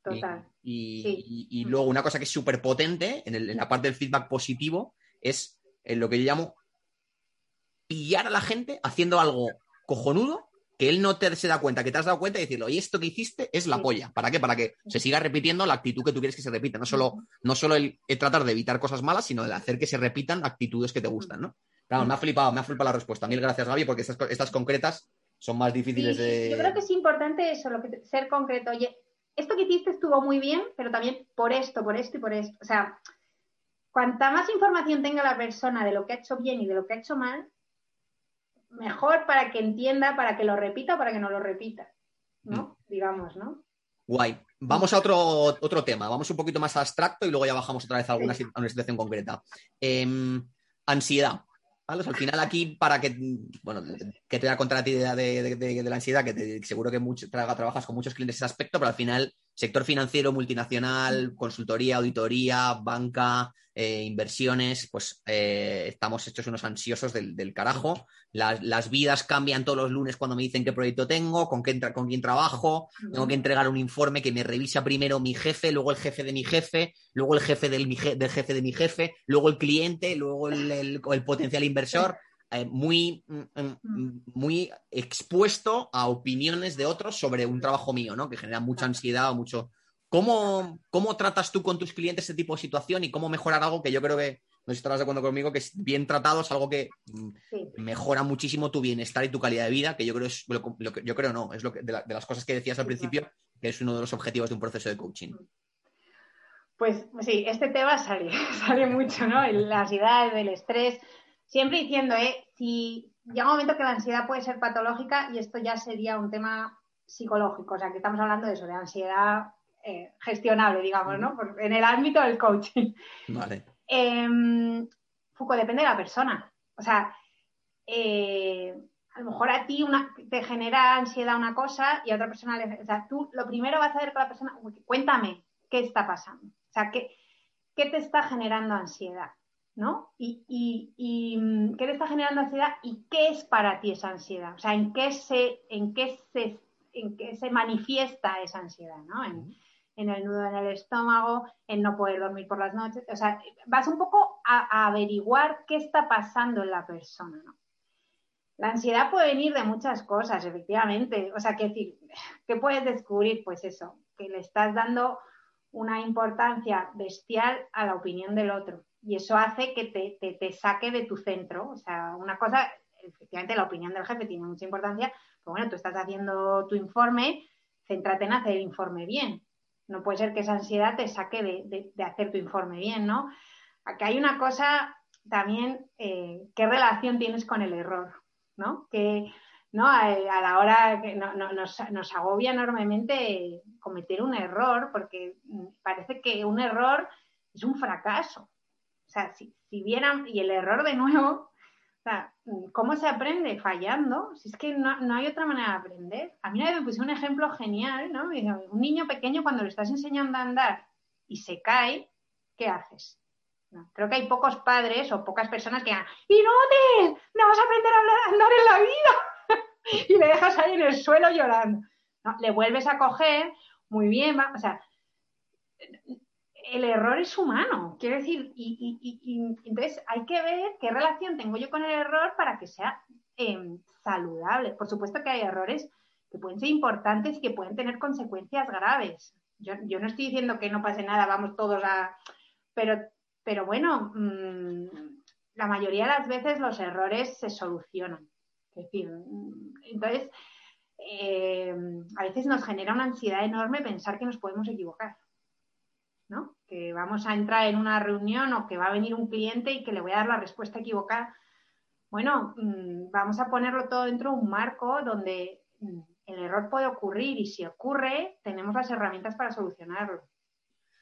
Total. Y, luego una cosa que es súper potente en, la parte del feedback positivo es en lo que yo llamo pillar a la gente haciendo algo cojonudo que él no te se da cuenta, que te has dado cuenta y decirlo, y esto que hiciste es la polla. ¿Para qué? Para que se siga repitiendo la actitud que tú quieres que se repita. No solo, no solo el, tratar de evitar cosas malas, sino de hacer que se repitan actitudes que te gustan, ¿no? Claro, me ha flipado, me ha flipado la respuesta. Mil gracias, Gaby, porque estas, estas concretas son más difíciles de. Yo creo que es importante eso, lo que, ser concreto. Oye, esto que hiciste estuvo muy bien, pero también por esto, por esto y por esto. O sea, cuanta más información tenga la persona de lo que ha hecho bien y de lo que ha hecho mal, mejor para que entienda, para que lo repita o para que no lo repita, ¿no? Mm. Digamos, ¿no? Guay. Vamos a otro, otro tema, vamos un poquito más abstracto y luego ya bajamos otra vez a, alguna, una situación concreta. Em, ansiedad. Al final aquí, para que, bueno, que te da contra la idea de, la ansiedad, que seguro que mucho, trabajas con muchos clientes ese aspecto, pero al final sector financiero, multinacional, consultoría, auditoría, banca, eh, inversiones, pues eh, estamos hechos unos ansiosos del, carajo. Las, vidas cambian todos los lunes cuando me dicen qué proyecto tengo, con, qué, con quién trabajo, tengo que entregar un informe que me revisa primero mi jefe, luego el jefe de mi jefe, luego el jefe del, del jefe de mi jefe, luego el cliente, luego el, potencial inversor. Eh, muy, mm, mm, muy expuesto a opiniones de otros sobre un trabajo mío, ¿no? Que genera mucha ansiedad o mucho, ¿Cómo, ¿Cómo tratas tú con tus clientes ese tipo de situación y cómo mejorar algo que yo creo que, no sé si estarás de acuerdo conmigo, que es bien tratado, es algo que mm, mejora muchísimo tu bienestar y tu calidad de vida, que yo creo es lo, que yo creo no, es lo que, de, las cosas que decías al principio, que es uno de los objetivos de un proceso de coaching. Pues sí, este tema sale, <laughs> sale mucho, ¿no? La ansiedad, el estrés, siempre diciendo, ¿eh? Si llega un momento que la ansiedad puede ser patológica y esto ya sería un tema psicológico, o sea, que estamos hablando de eso, de ansiedad eh, gestionable, digamos, ¿no? en el ámbito del coaching. Vale. Em, Foucault, depende de la persona. O sea, eh, a lo mejor a ti una, te genera ansiedad una cosa y a otra persona le... O sea, tú lo primero vas a ver con la persona, cuéntame, ¿qué está pasando? O sea, ¿qué, qué te está generando ansiedad? ¿No? Y, y, mm, qué te está generando ansiedad y qué es para ti esa ansiedad. O sea, en qué se, en qué se, en qué se manifiesta esa ansiedad, ¿no? en el nudo en el estómago, en no poder dormir por las noches. O sea, vas un poco a, averiguar qué está pasando en la persona, ¿no? La ansiedad puede venir de muchas cosas, efectivamente. O sea, ¿qué decir, ¿qué puedes descubrir? Pues eso, que le estás dando una importancia bestial a la opinión del otro. Y eso hace que te, te saque de tu centro. O sea, una cosa, efectivamente, la opinión del jefe tiene mucha importancia, pero bueno, tú estás haciendo tu informe, céntrate en hacer el informe bien. No puede ser que esa ansiedad te saque de, hacer tu informe bien, ¿no? Aquí hay una cosa también, eh, ¿qué relación tienes con el error? ¿No? Que ¿no? A, la hora que nos, agobia enormemente cometer un error, porque parece que un error es un fracaso. O sea, si, si vieran, y el error de nuevo o sea, ¿cómo se aprende? Fallando. Si es que no, hay otra manera de aprender. A mí nadie me puso un ejemplo genial, ¿no? Un niño pequeño cuando le estás enseñando a andar y se cae, ¿qué haces? creo que hay pocos padres o pocas personas que digan, ¡Inútil! ¡No vas a aprender a andar en la vida! <laughs> y le dejas ahí en el suelo llorando. le vuelves a coger, muy bien, o sea, el error es humano, quiero decir, y, entonces hay que ver qué relación tengo yo con el error para que sea em, saludable. Por supuesto que hay errores que pueden ser importantes y que pueden tener consecuencias graves. Yo, no estoy diciendo que no pase nada, vamos todos a... Pero, pero bueno, mm, la mayoría de las veces los errores se solucionan. Es decir, mm, entonces, em, a veces nos genera una ansiedad enorme pensar que nos podemos equivocar. Que vamos a entrar en una reunión o que va a venir un cliente y que le voy a dar la respuesta equivocada. Bueno, mm, vamos a ponerlo todo dentro de un marco donde mm, el error puede ocurrir y si ocurre, tenemos las herramientas para solucionarlo,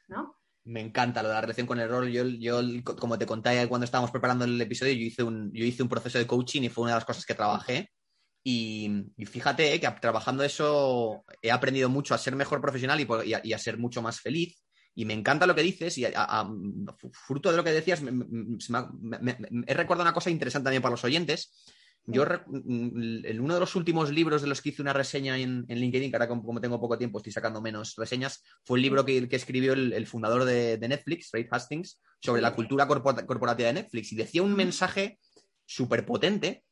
¿no? Me encanta lo de la relación con el error. Yo, yo, como te conté cuando estábamos preparando el episodio, yo hice, un, yo hice un proceso de coaching y fue una de las cosas que trabajé. Y, fíjate que trabajando eso he aprendido mucho a ser mejor profesional y, a, ser mucho más feliz. Y me encanta lo que dices y fruto de lo que decías, he recordado una cosa interesante también para los oyentes. Yo, mm, en uno de los últimos libros de los que hice una reseña en, LinkedIn, que ahora como, tengo poco tiempo estoy sacando menos reseñas, fue el libro que, escribió el, fundador de, Netflix, Ray Hastings, sobre la cultura corporativa de Netflix. Y decía un mensaje súper potente,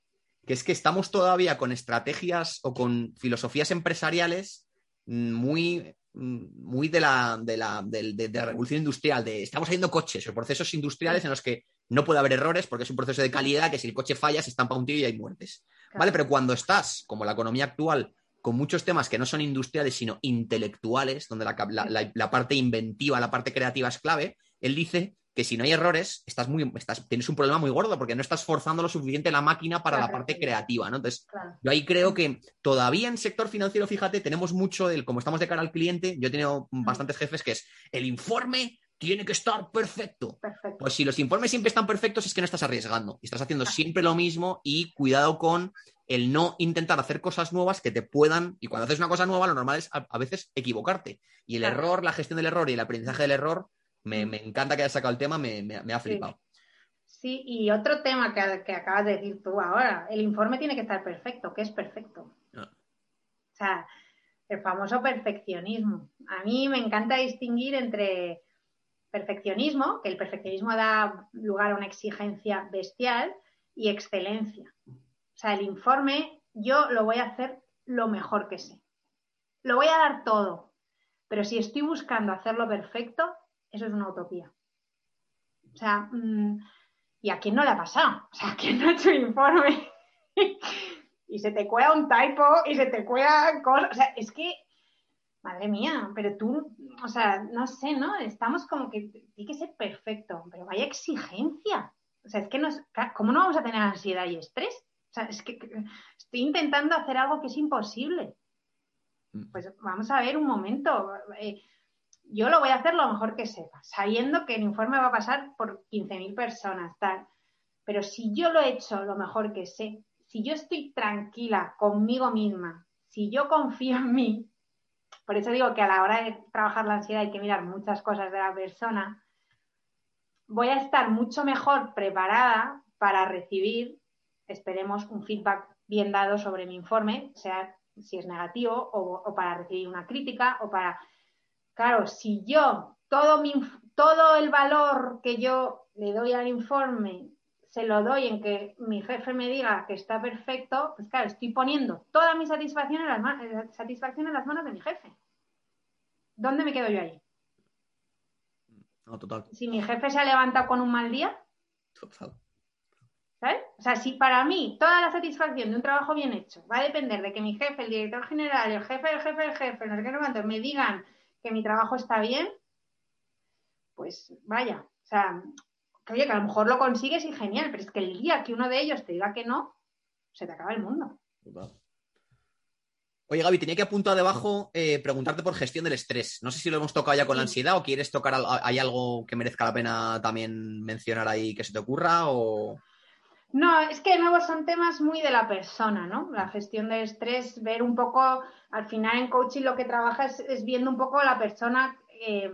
que es que estamos todavía con estrategias o con filosofías empresariales mm, muy mm, muy de la, de la, de la revolución industrial, de estamos haciendo coches o procesos industriales en los que no puede haber errores porque es un proceso de calidad que si el coche falla se estampa un tío y hay muertes. ¿Vale? Pero cuando estás, como la economía actual, con muchos temas que no son industriales, sino intelectuales, donde la, parte inventiva, la parte creativa es clave, él dice que si no hay errores, estás muy, estás, tienes un problema muy gordo porque no estás forzando lo suficiente la máquina para la parte creativa, ¿no? Entonces, yo ahí creo que todavía en sector financiero, fíjate, tenemos mucho del, como estamos de cara al cliente, yo he tenido mm. bastantes jefes que es el informe tiene que estar perfecto. Pues si los informes siempre están perfectos es que no estás arriesgando. Estás haciendo ah. siempre lo mismo y cuidado con el no intentar hacer cosas nuevas que te puedan, y cuando haces una cosa nueva lo normal es a, veces equivocarte. Y el error, la gestión del error y el aprendizaje del error, me, mm. encanta que hayas sacado el tema, me, ha flipado. Sí. y otro tema que, que, acabas de decir tú ahora, el informe tiene que estar perfecto, ¿qué es perfecto? Ah. O sea, el famoso perfeccionismo. A mí me encanta distinguir entre perfeccionismo, que el perfeccionismo da lugar a una exigencia bestial, y excelencia. O sea, el informe yo lo voy a hacer lo mejor que sé. Lo voy a dar todo. Pero si estoy buscando hacerlo perfecto, eso es una utopía. O sea, mm, ¿y a quién no le ha pasado? O sea, ¿a quién no ha hecho un informe? <laughs> y se te cuela un typo y se te cuela cosas. O sea, es que madre mía, pero tú, o sea, no sé, ¿no? Estamos como que tiene que ser perfecto, pero vaya exigencia. O sea, es que nos, ¿cómo no vamos a tener ansiedad y estrés? O sea, es que estoy intentando hacer algo que es imposible. Mm. Pues vamos a ver un momento. Eh, yo lo voy a hacer lo mejor que sepa, sabiendo que el informe va a pasar por 15.000 personas, tal. Pero si yo lo he hecho lo mejor que sé, si yo estoy tranquila conmigo misma, si yo confío en mí, por eso digo que a la hora de trabajar la ansiedad hay que mirar muchas cosas de la persona. Voy a estar mucho mejor preparada para recibir, esperemos, un feedback bien dado sobre mi informe, sea si es negativo o, para recibir una crítica o para... Claro, si yo todo, mi, todo el valor que yo le doy al informe se lo doy en que mi jefe me diga que está perfecto, pues claro, estoy poniendo toda mi satisfacción en las, eh, satisfacción en las manos de mi jefe. ¿Dónde me quedo yo ahí? No, total. Si mi jefe se ha levantado con un mal día. Total. ¿Sabes? O sea, si para mí toda la satisfacción de un trabajo bien hecho va a depender de que mi jefe, el director general, el jefe, el jefe, el jefe, no sé qué, me digan que mi trabajo está bien, pues vaya. O sea, oye, que a lo mejor lo consigues y genial, pero es que el día que uno de ellos te diga que no, se te acaba el mundo. Oye, Gaby, tenía que apuntar debajo eh, preguntarte por gestión del estrés. No sé si lo hemos tocado ya con la ansiedad o quieres tocar, ¿hay algo que merezca la pena también mencionar ahí que se te ocurra o...? No, es que de nuevo son temas muy de la persona, ¿no? La gestión del estrés, ver un poco, al final en coaching lo que trabajas es, viendo un poco la persona, eh,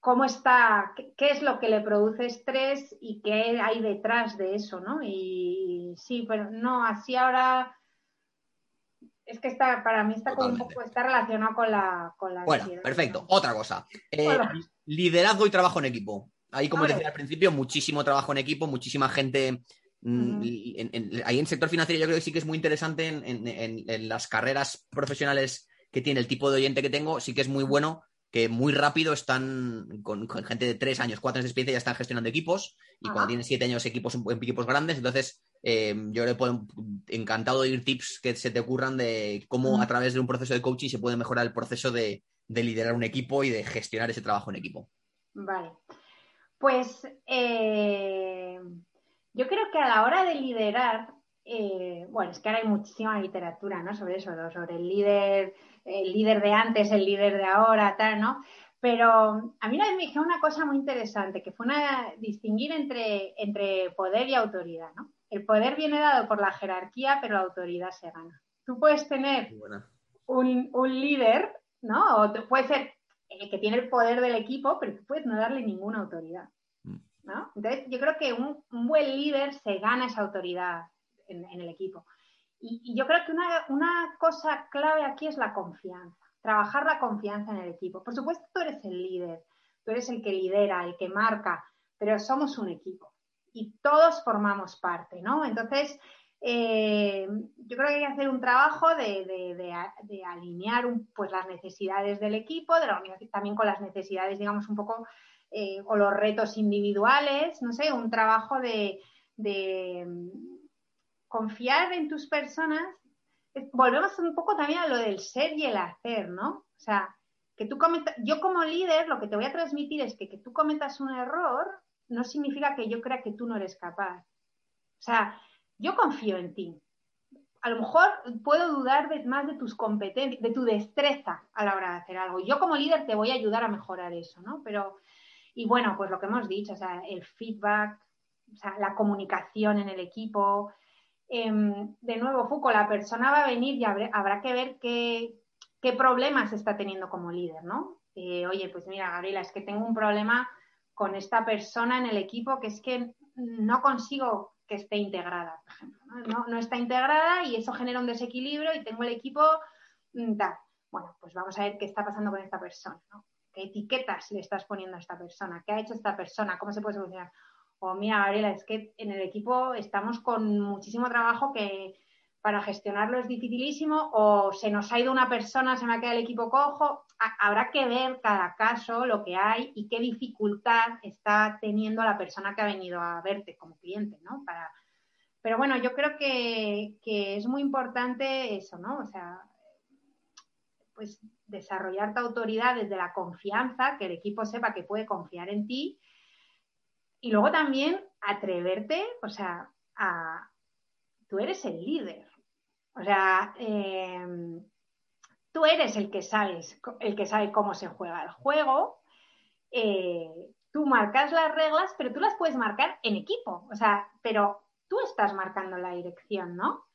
cómo está, qué, es lo que le produce estrés y qué hay detrás de eso, ¿no? Y, sí, pero no, así ahora es que está, para mí está como un poco, está relacionado con la, con la Bueno, perfecto. Otra cosa. Eh, liderazgo y trabajo en equipo. Ahí, como decía al principio, muchísimo trabajo en equipo, muchísima gente. Mm, ahí en el sector financiero yo creo que sí que es muy interesante en, las carreras profesionales que tiene el tipo de oyente que tengo, sí que es muy bueno que muy rápido están con, gente de tres años, cuatro años de experiencia, ya están gestionando equipos y cuando tienen siete años equipos en equipos grandes, entonces eh, yo le puedo encantado de oír tips que se te ocurran de cómo a través de un proceso de coaching se puede mejorar el proceso de, liderar un equipo y de gestionar ese trabajo en equipo. Vale. Pues eh, yo creo que a la hora de liderar, eh, bueno, es que ahora hay muchísima literatura, ¿no? Sobre eso, sobre el líder el líder de antes, el líder de ahora, tal, ¿no? Pero a mí una vez me dijeron una cosa muy interesante, que fue una, distinguir entre, entre poder y autoridad, ¿no? El poder viene dado por la jerarquía, pero la autoridad se gana. Tú puedes tener un, un, líder, ¿no? O puede ser el que tiene el poder del equipo, pero tú puedes no darle ninguna autoridad, mm. ¿no? Entonces, yo creo que un, un buen líder se gana esa autoridad en, en el equipo. Y, y, yo creo que una, una cosa clave aquí es la confianza trabajar la confianza en el equipo. Por supuesto, tú eres el líder, tú eres el que lidera, el que marca, pero somos un equipo y todos formamos parte, ¿no? Entonces, eh, yo creo que hay que hacer un trabajo de, alinear pues, las necesidades del equipo, de la también con las necesidades, digamos, un poco, eh, o los retos individuales, no sé, un trabajo de, mm, confiar en tus personas volvemos un poco también a lo del ser y el hacer, ¿no? O sea, que tú cometas, yo como líder lo que te voy a transmitir es que que tú cometas un error no significa que yo crea que tú no eres capaz. O sea, yo confío en ti. A lo mejor puedo dudar más de tus competencias, de tu destreza a la hora de hacer algo. Yo como líder te voy a ayudar a mejorar eso, ¿no? Pero, y bueno, pues lo que hemos dicho, o sea, el feedback, o sea, la comunicación en el equipo, Em, de nuevo, Foucault, la persona va a venir y habrá, que ver qué, problemas está teniendo como líder, ¿no? Eh, oye, pues mira, Gabriela, es que tengo un problema con esta persona en el equipo que es que no consigo que esté integrada, por ejemplo. No, no está integrada y eso genera un desequilibrio y tengo el equipo mm, tal. Bueno, pues vamos a ver qué está pasando con esta persona, ¿no? ¿Qué etiquetas le estás poniendo a esta persona? ¿Qué ha hecho esta persona? ¿Cómo se puede solucionar? o mira, Gabriela, es que en el equipo estamos con muchísimo trabajo que para gestionarlo es dificilísimo o se nos ha ido una persona, se me ha quedado el equipo cojo. habrá que ver cada caso lo que hay y qué dificultad está teniendo la persona que ha venido a verte como cliente, ¿no? Para... Pero bueno, yo creo que, que es muy importante eso, ¿no? O sea, pues desarrollar tu autoridad desde la confianza, que el equipo sepa que puede confiar en ti y luego también atreverte, o sea, a, tú eres el líder. O sea, em, tú eres el que sabes, el que sabe cómo se juega el juego. Eh, tú marcas las reglas, pero tú las puedes marcar en equipo. O sea, pero tú estás marcando la dirección, ¿no?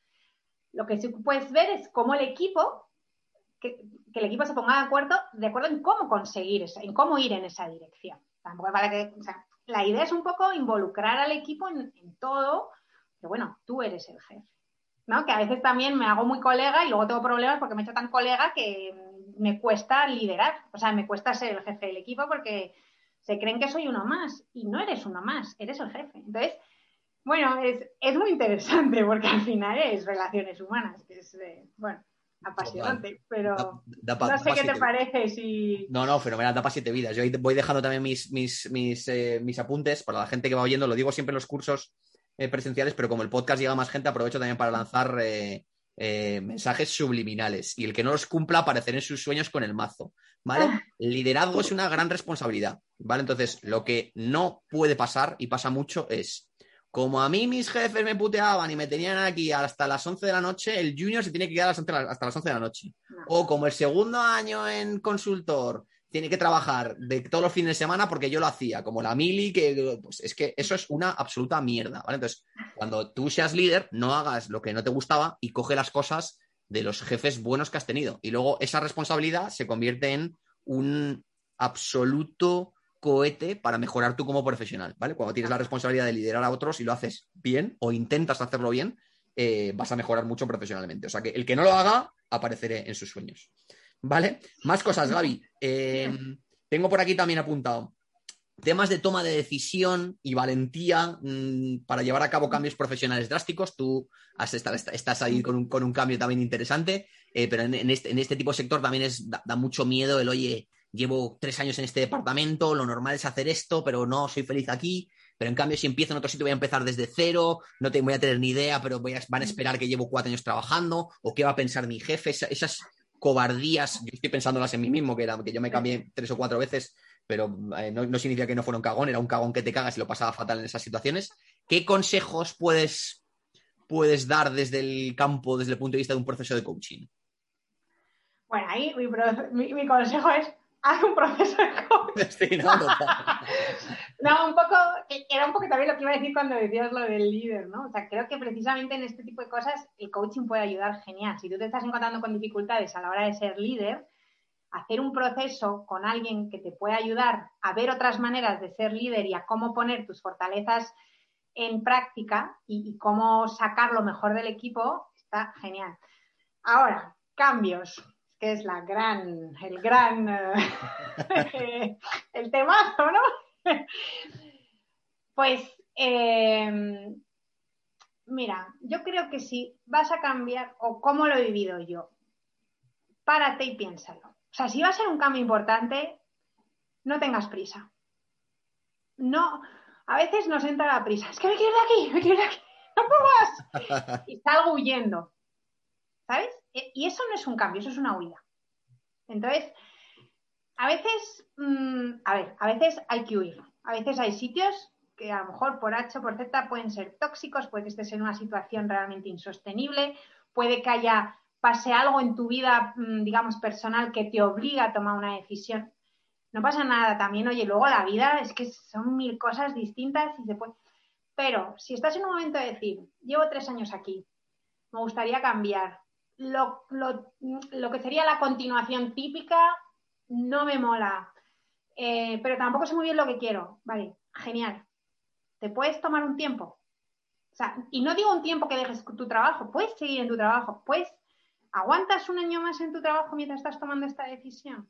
Lo que sí puedes ver es cómo el equipo, que, el equipo se ponga de acuerdo, de acuerdo en cómo conseguir eso, en cómo ir en esa dirección. Tampoco para que, o sea, la idea es un poco involucrar al equipo en, todo, pero bueno, tú eres el jefe. ¿No? Que a veces también me hago muy colega y luego tengo problemas porque me he hecho tan colega que me cuesta liderar, o sea, me cuesta ser el jefe del equipo porque se creen que soy uno más y no eres uno más, eres el jefe. Entonces, bueno, es, es muy interesante porque al final es relaciones humanas, que es, eh, bueno, apasionante, pero no sé qué te parece si... No, no, fenomenal, da para siete vidas. Yo voy dejando también mis, mis, mis, eh, mis, apuntes para la gente que va oyendo, lo digo siempre en los cursos eh, presenciales, pero como el podcast llega a más gente, aprovecho también para lanzar eh, mensajes subliminales y el que no los cumpla aparecer en sus sueños con el mazo, ¿vale? Ah. liderazgo es una gran responsabilidad, ¿vale? Entonces, lo que no puede pasar, y pasa mucho, es como a mí mis jefes me puteaban y me tenían aquí hasta las 11 de la noche, el junior se tiene que quedar hasta las 11 de la noche. O como el segundo año en consultor tiene que trabajar de todos los fines de semana porque yo lo hacía, como la mili, que pues es que eso es una absoluta mierda, ¿vale? Entonces, cuando tú seas líder, no hagas lo que no te gustaba y coge las cosas de los jefes buenos que has tenido. Y luego esa responsabilidad se convierte en un absoluto cohete para mejorar tú como profesional, ¿vale? Cuando tienes la responsabilidad de liderar a otros y lo haces bien o intentas hacerlo bien, eh, vas a mejorar mucho profesionalmente. O sea que el que no lo haga, apareceré en sus sueños. ¿Vale? Más cosas, Gaby. <laughs> Eh, tengo por aquí también apuntado temas de toma de decisión y valentía mm, para llevar a cabo cambios profesionales drásticos. Tú has estás ahí con un, cambio también interesante, eh, pero este, en, este, tipo de sector también es, da, mucho miedo el, oye, llevo tres años en este departamento, lo normal es hacer esto, pero no soy feliz aquí. Pero en cambio, si empiezo en otro sitio, voy a empezar desde cero, no te, voy a tener ni idea, pero voy a, van a esperar que llevo cuatro años trabajando, o qué va a pensar mi jefe. Esas, cobardías, yo estoy pensándolas en mí mismo, que, era, que yo me cambié tres o cuatro veces, pero eh, no, no, significa que no fuera un cagón, era un cagón que te cagas y lo pasaba fatal en esas situaciones. ¿Qué consejos puedes, puedes dar desde el campo, desde el punto de vista de un proceso de coaching? Bueno, ahí mi consejo es haz un proceso de <laughs> coaching. Sí, no, no, no, un poco, era un poco también lo que iba a decir cuando decías lo del líder, ¿no? O sea, creo que precisamente en este tipo de cosas el coaching puede ayudar genial. Si tú te estás encontrando con dificultades a la hora de ser líder, hacer un proceso con alguien que te pueda ayudar a ver otras maneras de ser líder y a cómo poner tus fortalezas en práctica y, cómo sacar lo mejor del equipo, está genial. Ahora, cambios, que es la gran, el gran, eh, <laughs> el temazo, ¿no? <laughs> pues, em, mira, yo creo que si vas a cambiar, o cómo lo he vivido yo, párate y piénsalo. O sea, si va a ser un cambio importante, no tengas prisa. No, a veces nos entra la prisa. Es que me quiero ir de aquí, me quiero ir de aquí, no puedo más. <laughs> Y salgo huyendo. ¿Sabes? E, y eso no es un cambio, eso es una huida. Entonces, a veces, mm, a ver, a veces hay que huir. A veces hay sitios que a lo mejor por H o por Z pueden ser tóxicos, puede que estés en una situación realmente insostenible, puede que haya pase algo en tu vida, mm, digamos, personal que te obliga a tomar una decisión, no pasa nada. También, oye, luego la vida es que son mil cosas distintas y se puede. Pero si estás en un momento de decir, llevo tres años aquí, me gustaría cambiar, lo, que sería la continuación típica no me mola, eh, pero tampoco sé muy bien lo que quiero. Vale, genial. ¿Te puedes tomar un tiempo? O sea, y no digo un tiempo que dejes tu trabajo, puedes seguir en tu trabajo, puedes ¿Aguantas un año más en tu trabajo mientras estás tomando esta decisión?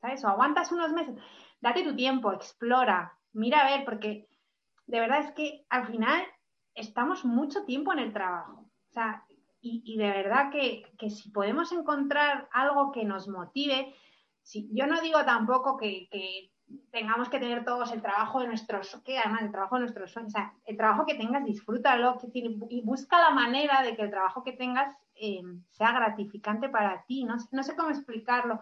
¿Sabes? O aguantas unos meses. Date tu tiempo, explora, mira a ver, porque de verdad es que al final estamos mucho tiempo en el trabajo. O sea, y, de verdad que, si podemos encontrar algo que nos motive, si, yo no digo tampoco que, tengamos que tener todos el trabajo de nuestros, que además el trabajo de nuestros sueños, o sea, el trabajo que tengas, disfrútalo, y busca la manera de que el trabajo que tengas eh, sea gratificante para ti. No, no sé cómo explicarlo.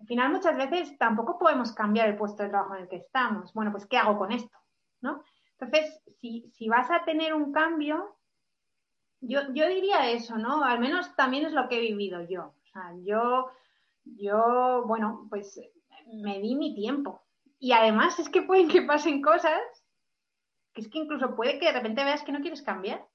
Al final, muchas veces tampoco podemos cambiar el puesto de trabajo en el que estamos. Bueno, pues, ¿qué hago con esto? ¿No? Entonces, si, vas a tener un cambio, yo, yo, diría eso, ¿no? Al menos también es lo que he vivido yo. O sea, yo, yo, bueno, pues me di mi tiempo. Y además es que pueden que pasen cosas que es que incluso puede que de repente veas que no quieres cambiar.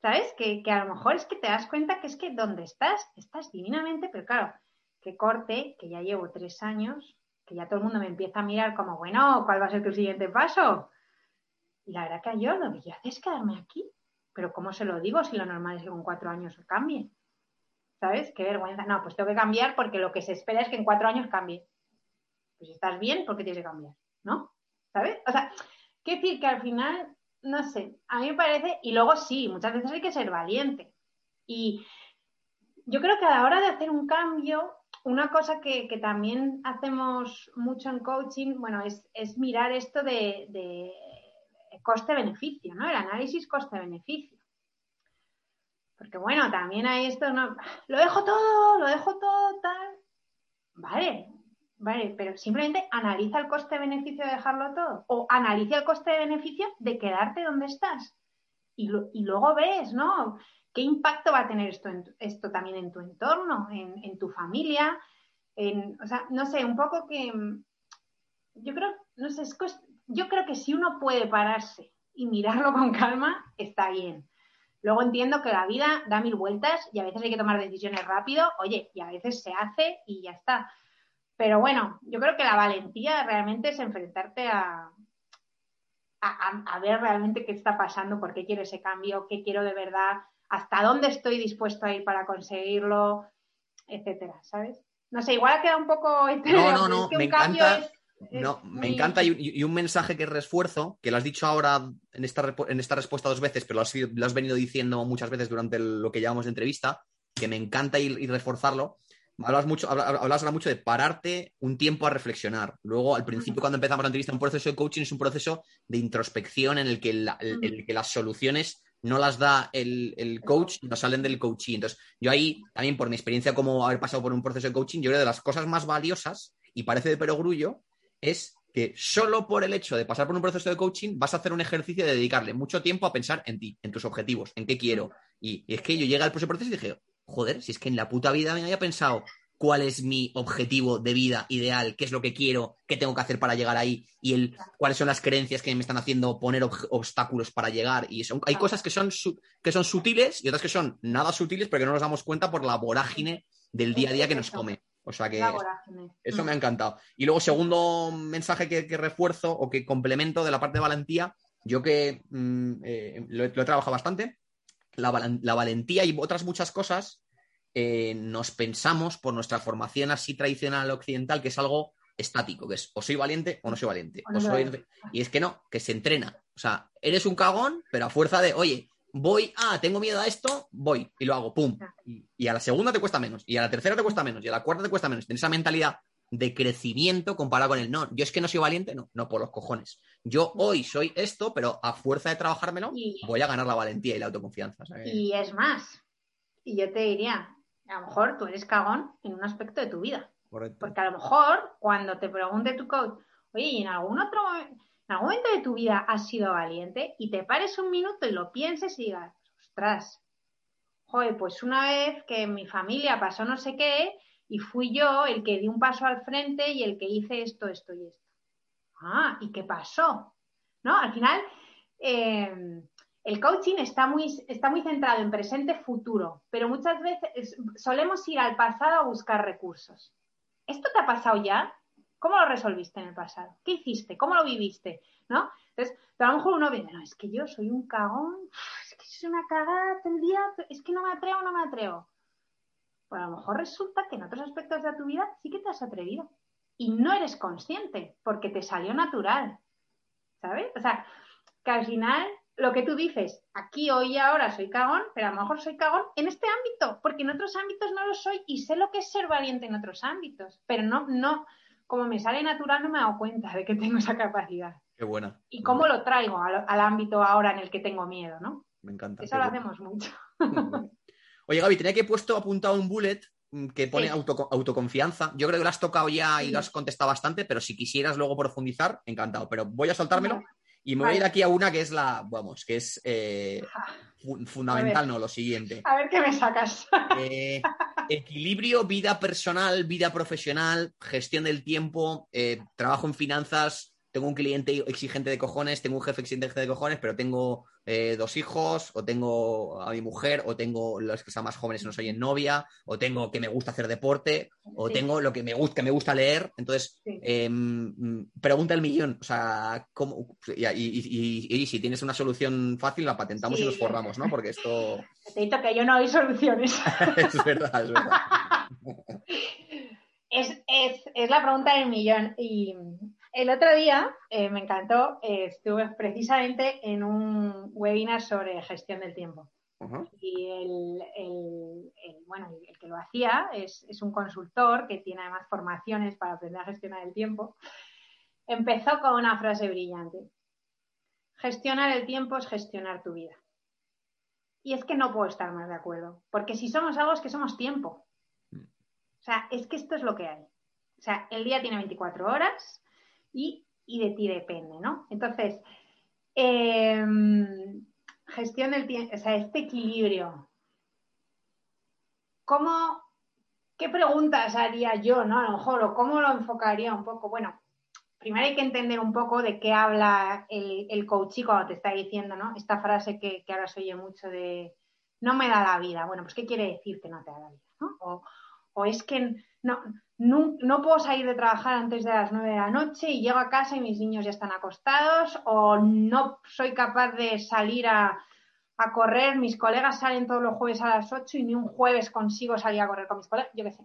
¿Sabes? Que, a lo mejor es que te das cuenta que es que donde estás, estás divinamente, pero claro, que corte, que ya llevo tres años, que ya todo el mundo me empieza a mirar como, bueno, ¿cuál va a ser tu siguiente paso? Y la verdad que yo lo que yo hago es quedarme aquí. Pero ¿cómo se lo digo si lo normal es que con cuatro años cambie? ¿Sabes? Qué vergüenza. No, pues tengo que cambiar porque lo que se espera es que en cuatro años cambie. Pues estás bien, ¿por qué tienes que cambiar? ¿No? ¿Sabes? O sea, quiero decir que al final no sé, a mí me parece, y luego sí, muchas veces hay que ser valiente. Y yo creo que a la hora de hacer un cambio, una cosa que, también hacemos mucho en coaching, bueno, es, mirar esto de, coste-beneficio, ¿no? El análisis coste-beneficio. Porque bueno, también hay esto, ¿no? Lo dejo todo, lo dejo todo, tal. Vale, Vale, pero simplemente analiza el coste-beneficio de dejarlo todo o analiza el coste-beneficio de quedarte donde estás. Y, luego ves, ¿no? ¿Qué impacto va a tener esto, esto también en tu entorno, en, tu familia? En, o sea, no sé, un poco que yo creo, no sé, yo creo que si uno puede pararse y mirarlo con calma, está bien. Luego entiendo que la vida da mil vueltas y a veces hay que tomar decisiones rápido, oye, y a veces se hace y ya está. Pero bueno, yo creo que la valentía realmente es enfrentarte a, a, ver realmente qué está pasando, por qué quiero ese cambio, qué quiero de verdad, hasta dónde estoy dispuesto a ir para conseguirlo, etcétera, ¿sabes? No sé, igual ha quedado un poco... No, no, <laughs> no, me encanta... no, me encanta. y, un mensaje que refuerzo, que lo has dicho ahora en esta, en esta respuesta dos veces, pero lo has, venido diciendo muchas veces durante lo que llamamos de entrevista, que me encanta y reforzarlo, Hablas mucho, hablas ahora mucho de pararte un tiempo a reflexionar. Luego, al principio, cuando empezamos la entrevista, un proceso de coaching es un proceso de introspección en el que, las soluciones no las da el, coach, no salen del coaching. Entonces, yo ahí, también por mi experiencia como haber pasado por un proceso de coaching, yo creo que de las cosas más valiosas, y parece de perogrullo, es que solo por el hecho de pasar por un proceso de coaching vas a hacer un ejercicio de dedicarle mucho tiempo a pensar en ti, en tus objetivos, en qué quiero. Y, es que yo llegué al proceso y dije, joder, si es que en la puta vida me había pensado cuál es mi objetivo de vida ideal, qué es lo que quiero, qué tengo que hacer para llegar ahí y el, cuáles son las creencias que me están haciendo poner obstáculos para llegar. Y hay cosas que son, que son sutiles y otras que son nada sutiles, pero que no nos damos cuenta por la vorágine del día a día que nos come. O sea que eso me ha encantado. Y luego, segundo mensaje que, refuerzo o que complemento de la parte de valentía, yo que mm, eh, lo, he trabajado bastante, la, valentía y otras muchas cosas eh, nos pensamos por nuestra formación así tradicional occidental que es algo estático, que es o soy valiente o no soy valiente. Y es que no, que se entrena. O sea, eres un cagón, pero a fuerza de, oye, voy, ah, tengo miedo a esto, voy y lo hago, pum. Y, a la segunda te cuesta menos, y a la tercera te cuesta menos, y a la cuarta te cuesta menos. Tienes esa mentalidad de crecimiento comparado con el no. Yo es que no soy valiente, no, no por los cojones. Yo hoy soy esto, pero a fuerza de trabajármelo, voy a ganar la valentía y la autoconfianza. Y es más, y yo te diría, a lo mejor tú eres cagón en un aspecto de tu vida. Porque a lo mejor cuando te pregunte tu coach, oye, ¿y en algún otro en algún momento de tu vida has sido valiente y te pares un minuto y lo pienses y digas, ostras, joder, pues una vez que en mi familia pasó no sé qué y fui yo el que di un paso al frente y el que hice esto, esto y esto. Ah, ¿y qué pasó? ¿No? Al final, eh, el coaching está muy, está muy centrado en presente-futuro, pero muchas veces solemos ir al pasado a buscar recursos. ¿Esto te ha pasado ya? ¿Cómo lo resolviste en el pasado? ¿Qué hiciste? ¿Cómo lo viviste? ¿No? Entonces, a lo mejor uno viene, no, es que yo soy un cagón, es que soy una cagada todo el día, es que no me atrevo, no me atrevo. Pues a lo mejor resulta que en otros aspectos de tu vida sí que te has atrevido. Y no eres consciente, porque te salió natural. ¿Sabes? O sea, que al final lo que tú dices, aquí, hoy y ahora soy cagón, pero a lo mejor soy cagón en este ámbito, porque en otros ámbitos no lo soy y sé lo que es ser valiente en otros ámbitos, pero no, no, como me sale natural, no me he dado cuenta de que tengo esa capacidad. Qué buena. Y cómo lo traigo al, ámbito ahora en el que tengo miedo, ¿no? Me encanta. Eso lo hacemos mucho. <laughs> Oye, Gaby, tenía que he puesto apuntado un bullet mm, que pone autoconfianza. Yo creo que lo has tocado ya y lo has contestado bastante, pero si quisieras luego profundizar, encantado. Pero voy a soltármelo y me voy a ir aquí a una que es la, vamos, que es eh, fundamental, no, lo siguiente. A ver qué me sacas. Eh, <laughs> equilibrio, vida personal, vida profesional, gestión del tiempo, eh, trabajo en finanzas, tengo un cliente exigente de cojones, tengo un jefe exigente de cojones, pero tengo eh, dos hijos, o tengo a mi mujer, o tengo los que son más jóvenes no soy en novia, o tengo que me gusta hacer deporte, o tengo lo que me gusta, que me gusta leer. Entonces, em, pregunta el millón. O sea, ¿cómo? Y, si tienes una solución fácil, la patentamos y nos forramos, ¿no? Porque esto. <laughs> Te dicho que yo no hay soluciones. <laughs> es verdad, es verdad. <laughs> es, es la pregunta del millón. Y el otro día eh, me encantó, eh, estuve precisamente en un webinar sobre gestión del tiempo. Y el, bueno, el que lo hacía es, un consultor que tiene además formaciones para aprender a gestionar el tiempo. Empezó con una frase brillante. Gestionar el tiempo es gestionar tu vida. Y es que no puedo estar más de acuerdo, porque si somos algo es que somos tiempo. Mm. O sea, es que esto es lo que hay. O sea, el día tiene 24 horas, y, de ti depende, ¿no? Entonces, em, gestión del tiempo, o sea, este equilibrio. ¿Cómo, qué preguntas haría yo, ¿no? A lo mejor, o cómo lo enfocaría un poco. Bueno, primero hay que entender un poco de qué habla el, el coach cuando te está diciendo, ¿no? Esta frase que, ahora se oye mucho de no me da la vida. Bueno, pues ¿qué quiere decir que no te da la vida? ¿no? O, o es que no, no, puedo salir de trabajar antes de las nueve de la noche y llego a casa y mis niños ya están acostados, o no soy capaz de salir a, correr, mis colegas salen todos los jueves a las ocho y ni un jueves consigo salir a correr con mis colegas, yo qué sé.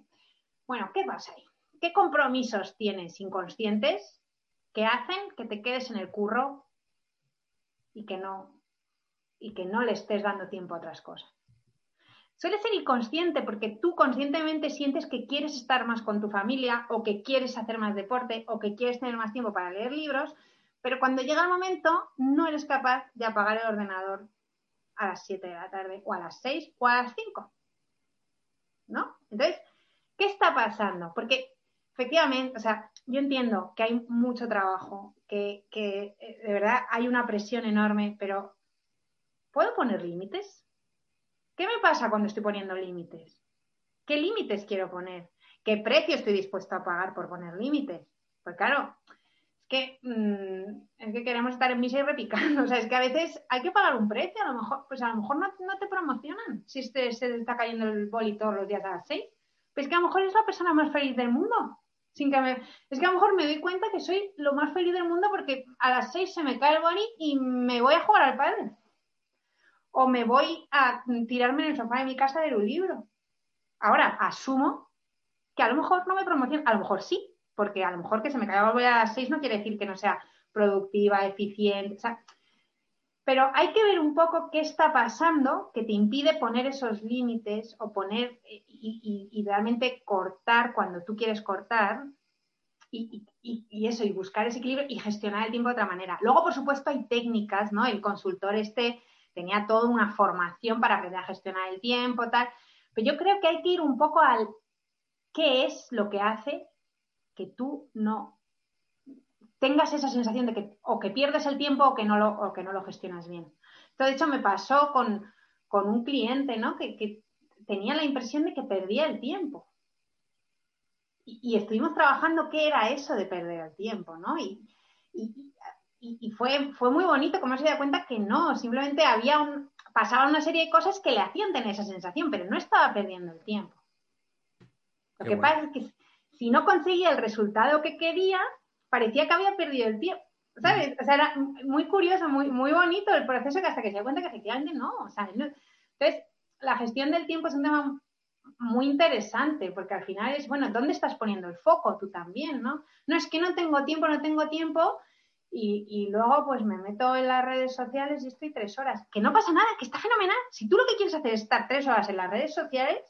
Bueno, ¿qué pasa ahí? ¿Qué compromisos tienes inconscientes que hacen que te quedes en el curro y que no, y que no le estés dando tiempo a otras cosas? Suele ser inconsciente porque tú conscientemente sientes que quieres estar más con tu familia o que quieres hacer más deporte o que quieres tener más tiempo para leer libros, pero cuando llega el momento no eres capaz de apagar el ordenador a las 7 de la tarde o a las 6 o a las 5. ¿No? Entonces, ¿qué está pasando? Porque efectivamente, o sea, yo entiendo que hay mucho trabajo, que, que eh, de verdad hay una presión enorme, pero ¿puedo poner límites? ¿Qué me pasa cuando estoy poniendo límites? ¿Qué límites quiero poner? ¿Qué precio estoy dispuesto a pagar por poner límites? Pues claro, es que, mm, es que queremos estar en misa y repicando. <laughs> O sea, es que a veces hay que pagar un precio. A lo mejor, pues a lo mejor no, te promocionan si se está cayendo el boli todos los días a las seis. Pues que a lo mejor es la persona más feliz del mundo. Sin que me... Es que a lo mejor me doy cuenta que soy lo más feliz del mundo porque a las seis se me cae el boli y me voy a jugar al padre. O me voy a tirarme en el sofá de mi casa a leer un libro. Ahora, asumo que a lo mejor no me promociona, a lo mejor sí, porque a lo mejor que se me caiga el boli a las seis no quiere decir que no sea productiva, eficiente. O sea, pero hay que ver un poco qué está pasando que te impide poner esos límites o poner eh, y, realmente cortar cuando tú quieres cortar y, eso, y buscar ese equilibrio y gestionar el tiempo de otra manera. Luego, por supuesto, hay técnicas, ¿no? El consultor este tenía toda una formación para aprender a gestionar el tiempo, tal. Pero yo creo que hay que ir un poco al qué es lo que hace que tú no tengas esa sensación de que o que pierdes el tiempo o que no lo, que no lo gestionas bien. Esto, de hecho, me pasó con, un cliente, ¿no? Que, tenía la impresión de que perdía el tiempo. Y, estuvimos trabajando qué era eso de perder el tiempo, ¿no? Y, fue, fue muy bonito como se dio cuenta que no, simplemente había un, pasaba una serie de cosas que le hacían tener esa sensación, pero no estaba perdiendo el tiempo. Lo que pasa es que si no conseguía el resultado que quería, parecía que había perdido el tiempo. ¿Sabes? O sea, era muy curioso, muy, muy bonito el proceso que hasta que se da cuenta que efectivamente no. O sea, Entonces, la gestión del tiempo es un tema muy interesante, porque al final es, bueno, ¿dónde estás poniendo el foco? Tú también, ¿no? No es que no tengo tiempo, no tengo tiempo, y, luego pues me meto en las redes sociales y estoy tres horas. Que no pasa nada, que está fenomenal. Si tú lo que quieres hacer es estar tres horas en las redes sociales,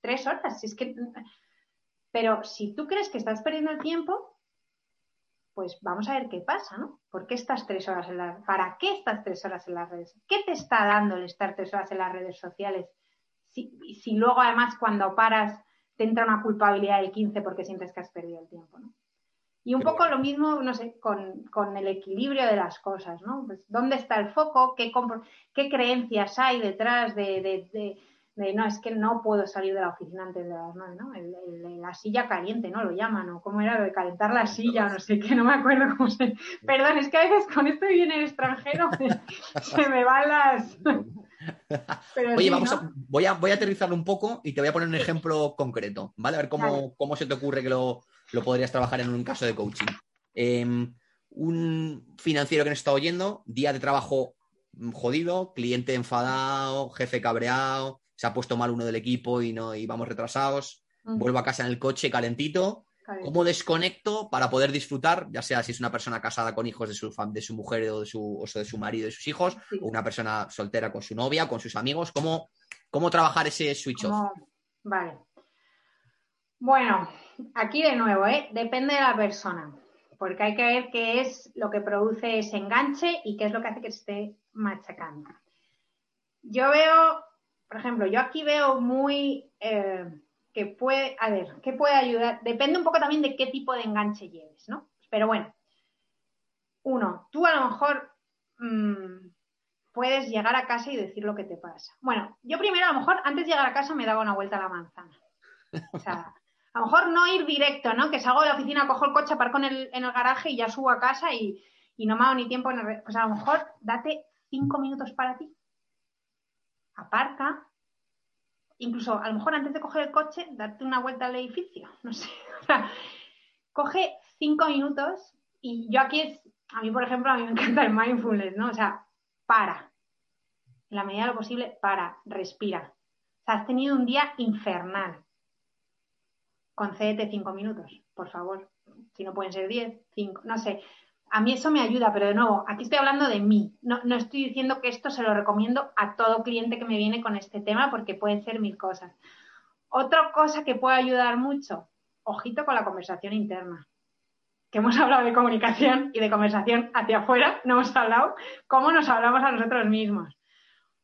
tres horas, si es que... Pero si tú crees que estás perdiendo el tiempo, pues vamos a ver qué pasa, ¿no? ¿Por qué estás tres horas en las ¿Para qué estás tres horas en las redes? ¿Qué te está dando el estar tres horas en las redes sociales? Si, si luego además cuando paras te entra una culpabilidad del 15 porque sientes que has perdido el tiempo, ¿no? Y un poco lo mismo, no sé, con, el equilibrio de las cosas, ¿no? Pues, ¿Dónde está el foco? ¿Qué, qué creencias hay detrás de de no, es que no puedo salir de la oficina antes de las nueve, ¿no? la silla caliente, ¿no? Lo llaman, o cómo era lo de calentar la silla, no sé qué, no me acuerdo cómo se. Perdón, es que a veces con esto viene el extranjero, <laughs> se me van las. Oye, vamos a, voy, a, voy a aterrizarlo un poco y te voy a poner un ejemplo concreto, ¿vale? A ver cómo, cómo se te ocurre que lo, podrías trabajar en un caso de coaching. Em, un financiero que nos está oyendo, día de trabajo jodido, cliente enfadado, jefe cabreado, se ha puesto mal uno del equipo y no y vamos retrasados, vuelvo a casa en el coche calentito. ¿Cómo desconecto para poder disfrutar, ya sea si es una persona casada con hijos de su, de su mujer o de su, o de su marido y sus hijos, o una persona soltera con su novia, con sus amigos? ¿Cómo, cómo trabajar ese switch off? Vale. Bueno, aquí de nuevo, ¿eh? depende de la persona, porque hay que ver qué es lo que produce ese enganche y qué es lo que hace que esté machacando. Yo veo por ejemplo, yo aquí veo muy eh, que puede, a ver, ¿qué puede ayudar? Depende un poco también de qué tipo de enganche lleves, ¿no? Pero bueno, uno, tú a lo mejor mm, puedes llegar a casa y decir lo que te pasa. Bueno, yo primero a lo mejor antes de llegar a casa me daba una vuelta a la manzana. O sea, a lo mejor no ir directo, ¿no? Que salgo de la oficina, cojo el coche, aparco en el, en el garaje y ya subo a casa y, no me hago ni tiempo en el... Pues a lo mejor date cinco minutos para ti aparca, incluso a lo mejor antes de coger el coche, darte una vuelta al edificio, no sé. <laughs> O sea, coge cinco minutos y yo aquí es, a mí por ejemplo, a mí me encanta el mindfulness, ¿no? O sea, para. En la medida de lo posible, para, respira. O sea, has tenido un día infernal. Concédete cinco minutos, por favor. Si no pueden ser diez, cinco, no sé a mí eso me ayuda, pero de nuevo, aquí estoy hablando de mí. No, estoy diciendo que esto se lo recomiendo a todo cliente que me viene con este tema porque pueden ser mil cosas. Otra cosa que puede ayudar mucho, ojito con la conversación interna. Que hemos hablado de comunicación y de conversación hacia afuera, no hemos hablado cómo nos hablamos a nosotros mismos.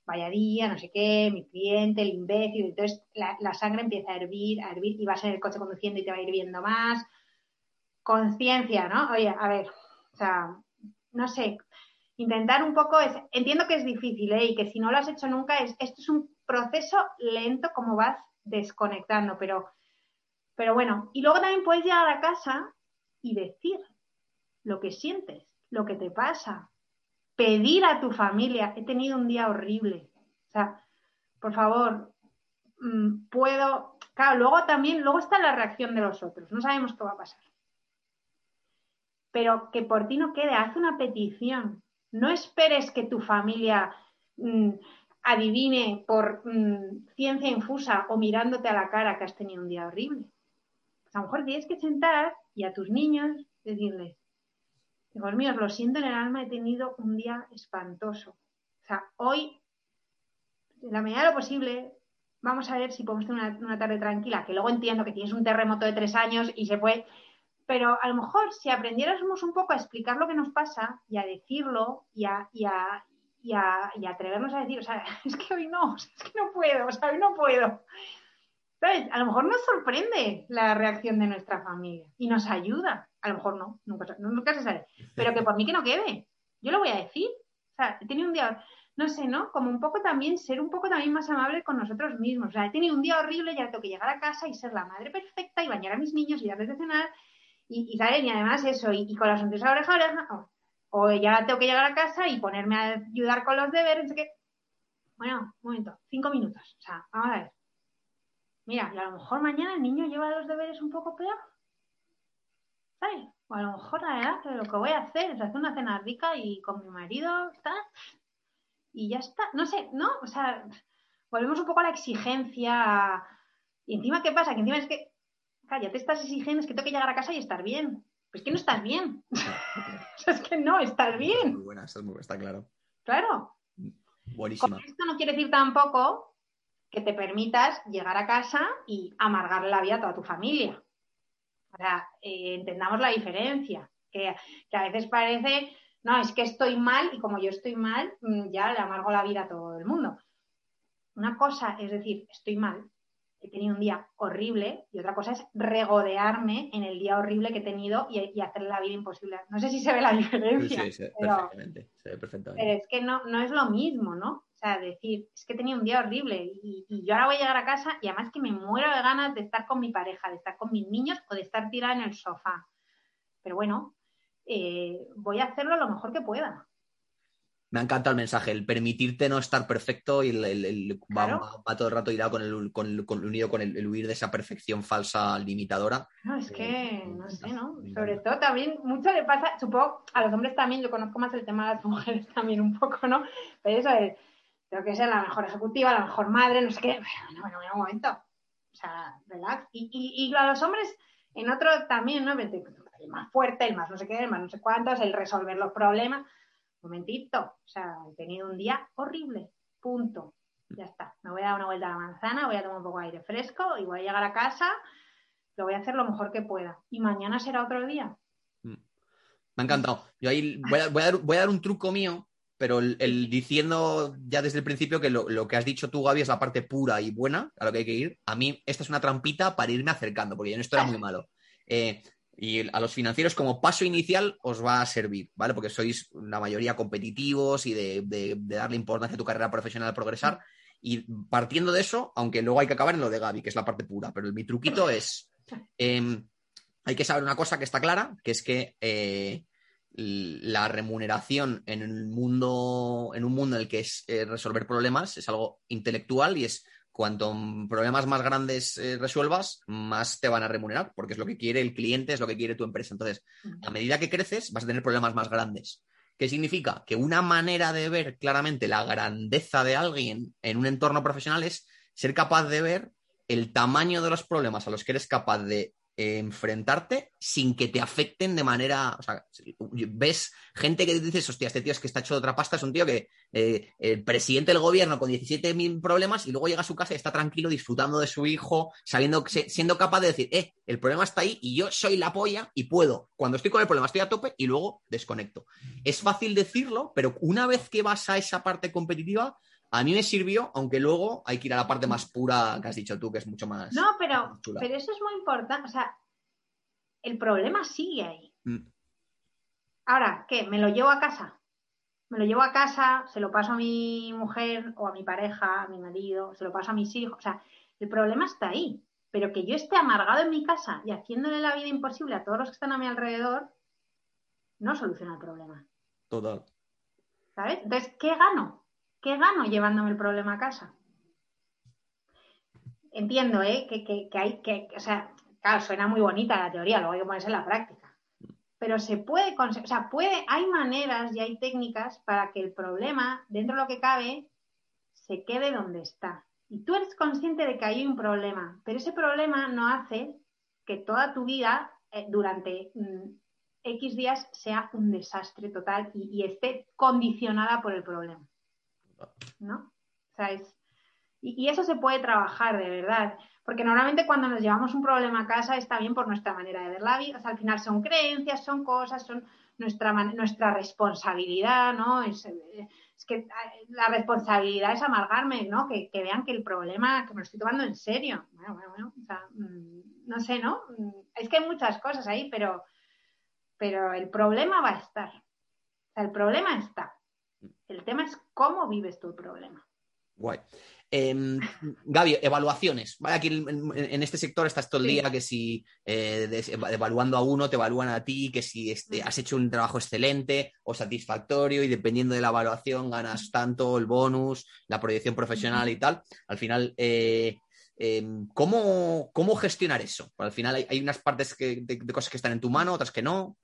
Vaya día, no sé qué, mi cliente, el imbécil, entonces la, la sangre empieza a hervir, a hervir y vas en el coche conduciendo y te va hirviendo más. Conciencia, ¿no? Oye, a ver, sea, no sé, intentar un poco, es, entiendo que es difícil ¿eh? y que si no lo has hecho nunca, es, esto es un proceso lento como vas desconectando, pero, Pero bueno, y luego también puedes llegar a casa y decir lo que sientes, lo que te pasa, pedir a tu familia, he tenido un día horrible. O sea, por favor, mm, puedo. Claro, luego también, luego está la reacción de los otros, no sabemos qué va a pasar. Pero que por ti no quede, haz una petición. No esperes que tu familia mm, adivine por mm, ciencia infusa o mirándote a la cara que has tenido un día horrible. Pues a lo mejor tienes que sentar y a tus niños decirles, Hijos míos, lo siento en el alma, he tenido un día espantoso. O sea, hoy, en la medida de lo posible, vamos a ver si podemos tener una, tarde tranquila, que luego entiendo que tienes un terremoto de tres años y se puede, pero a lo mejor si aprendiéramos un poco a explicar lo que nos pasa y a decirlo y a, y a, y a, y atrevernos a decir, o sea, <laughs> es que hoy no, es que no puedo, o sea, hoy no puedo. ¿Sabes? A lo mejor nos sorprende la reacción de nuestra familia y nos ayuda. A lo mejor no, nunca, nunca se sabe. Pero que por mí que no quede. Yo lo voy a decir. O sea, he tenido un día, no sé, ¿no? Como un poco también, ser un poco también más amable con nosotros mismos. O sea, he tenido un día horrible, ya tengo que llegar a casa y ser la madre perfecta y bañar a mis niños y darles de cenar. Y, y, y además eso, y, con la sonrisa a oreja. O, ya tengo que llegar a casa y ponerme a ayudar con los deberes. Que... Bueno, un momento, cinco minutos. O sea, vamos a ver Mira, y a lo mejor mañana el niño lleva los deberes un poco peor. ¿Sabes? O a lo mejor la verdad que lo que voy a hacer es hacer una cena rica y con mi marido está. Y ya está. No sé, ¿no? O sea, volvemos un poco a la exigencia. Y encima, ¿qué pasa? Que encima es que, cállate, estás exigiendo es que tengo que llegar a casa y estar bien. Pues que no estás bien. es que no, estás bien. Muy buena, está, está claro. Claro. Buenísima. esto no quiere decir tampoco que te permitas llegar a casa y amargarle la vida a toda tu familia. O sea, eh, entendamos la diferencia, que, a veces parece, no, es que estoy mal y como yo estoy mal, mm, ya le amargo la vida a todo el mundo. Una cosa es decir, estoy mal, he tenido un día horrible y otra cosa es regodearme en el día horrible que he tenido y, hacer la vida imposible. No sé si se ve la diferencia. Sí, sí, perfectamente, se ve perfectamente. Pero es que no, no es lo mismo, ¿no? O sea, decir, es que tenía un día horrible y, yo ahora voy a llegar a casa y además que me muero de ganas de estar con mi pareja, de estar con mis niños o de estar tirada en el sofá. Pero bueno, eh, voy a hacerlo lo mejor que pueda. Me ha encantado el mensaje, el permitirte no estar perfecto y el, va, todo el rato irá con el, con, con, unido con el, huir de esa perfección falsa limitadora. No, es que, eh, no sé, ¿no? Sobre todo también, mucho le pasa, supongo, a los hombres también, yo conozco más el tema de las <laughs> mujeres también un poco, ¿no? Pero eso es tengo que ser la mejor ejecutiva, la mejor madre, no sé qué. Bueno, bueno, un momento. O sea, relax. Y, y, a los hombres, en otro también, ¿no? El más fuerte, el más no sé qué, el más no sé cuántos, el resolver los problemas. Un momentito. O sea, he tenido un día horrible. Punto. Ya está. Me voy a dar una vuelta a la manzana, voy a tomar un poco de aire fresco y voy a llegar a casa. Lo voy a hacer lo mejor que pueda. Y mañana será otro día. Mm. Me ha encantado. Yo ahí voy a, voy a dar un truco mío pero el, diciendo ya desde el principio que lo, que has dicho tú, Gaby, es la parte pura y buena a lo que hay que ir. A mí, esta es una trampita para irme acercando, porque yo en esto era muy malo. Eh, y a los financieros, como paso inicial, os va a servir, ¿vale? Porque sois la mayoría competitivos y de, darle importancia a tu carrera profesional al progresar. Y partiendo de eso, aunque luego hay que acabar en lo de Gaby, que es la parte pura, pero mi truquito es. Em, hay que saber una cosa que está clara, que es que eh, la remuneración en el mundo, en un mundo en el que es eh, resolver problemas es algo intelectual y es cuanto problemas más grandes eh, resuelvas, más te van a remunerar, porque es lo que quiere el cliente, es lo que quiere tu empresa. Entonces, a medida que creces, vas a tener problemas más grandes. ¿Qué significa? Que una manera de ver claramente la grandeza de alguien en un entorno profesional es ser capaz de ver el tamaño de los problemas a los que eres capaz de enfrentarte sin que te afecten de manera. O sea, ves gente que dices, hostia, este tío es que está hecho de otra pasta, es un tío que eh, el presidente del gobierno con 17.000 problemas y luego llega a su casa y está tranquilo disfrutando de su hijo, sabiendo, siendo capaz de decir, eh, el problema está ahí y yo soy la polla y puedo. Cuando estoy con el problema estoy a tope y luego desconecto. Es fácil decirlo, pero una vez que vas a esa parte competitiva, a mí me sirvió, aunque luego hay que ir a la parte más pura que has dicho tú, que es mucho más. No, pero, pero eso es muy importante. O sea, el problema sigue ahí. Mm. Ahora, ¿qué? ¿Me lo llevo a casa? Me lo llevo a casa, se lo paso a mi mujer o a mi pareja, a mi marido, se lo paso a mis hijos. O sea, el problema está ahí. Pero que yo esté amargado en mi casa y haciéndole la vida imposible a todos los que están a mi alrededor, no soluciona el problema. Total. ¿Sabes? Entonces, ¿qué gano? ¿Qué gano llevándome el problema a casa? Entiendo, ¿eh? Que, que hay que, o sea, claro, suena muy bonita la teoría, luego hay que ponerse en la práctica. Pero se puede, o sea, puede, hay maneras y hay técnicas para que el problema, dentro de lo que cabe, se quede donde está. Y tú eres consciente de que hay un problema, pero ese problema no hace que toda tu vida eh, durante mm, X días sea un desastre total y, esté condicionada por el problema. ¿No? O sea, es, y, eso se puede trabajar de verdad. Porque normalmente cuando nos llevamos un problema a casa está bien por nuestra manera de ver la vida. O sea, al final son creencias, son cosas, son nuestra, nuestra responsabilidad, ¿no? Es, que eh, la responsabilidad es amargarme, ¿no? Que, vean que el problema, que me lo estoy tomando en serio. Bueno, bueno, bueno. Mm, no sé, ¿no? Mm, es que hay muchas cosas ahí, pero, pero el problema va a estar. O sea, el problema está. El tema es cómo vives tu problema. Guay. Eh, Gaby, evaluaciones. Aquí en, este sector estás todo el día que si eh, evaluando a uno te evalúan a ti, que si este, has hecho un trabajo excelente o satisfactorio y dependiendo de la evaluación ganas tanto, el bonus, la proyección profesional y tal. Al final, eh, Em, ¿cómo, ¿cómo, gestionar eso? al final hay, unas partes de, cosas que están en tu mano, otras que no.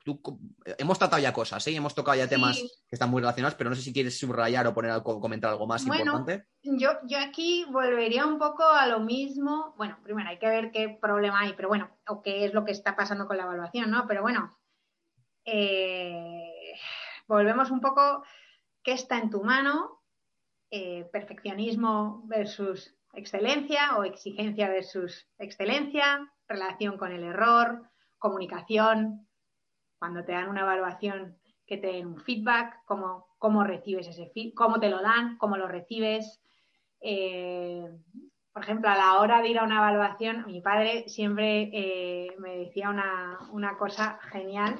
hemos tratado ya cosas, ¿eh? hemos tocado ya temas que están muy relacionados, pero no sé si quieres subrayar o poner algo, comentar algo más importante. Yo, yo aquí volvería un poco a lo mismo. Bueno, primero hay que ver qué problema hay, pero bueno, o qué es lo que está pasando con la evaluación, ¿no? Pero bueno, eh, volvemos un poco qué está en tu mano, eh, perfeccionismo versus excelencia o exigencia versus excelencia, relación con el error, comunicación, cuando te dan una evaluación que te den un feedback, cómo, cómo recibes ese feedback, cómo te lo dan, cómo lo recibes. Eh, por ejemplo, a la hora de ir a una evaluación, mi padre siempre eh, me decía una, cosa genial,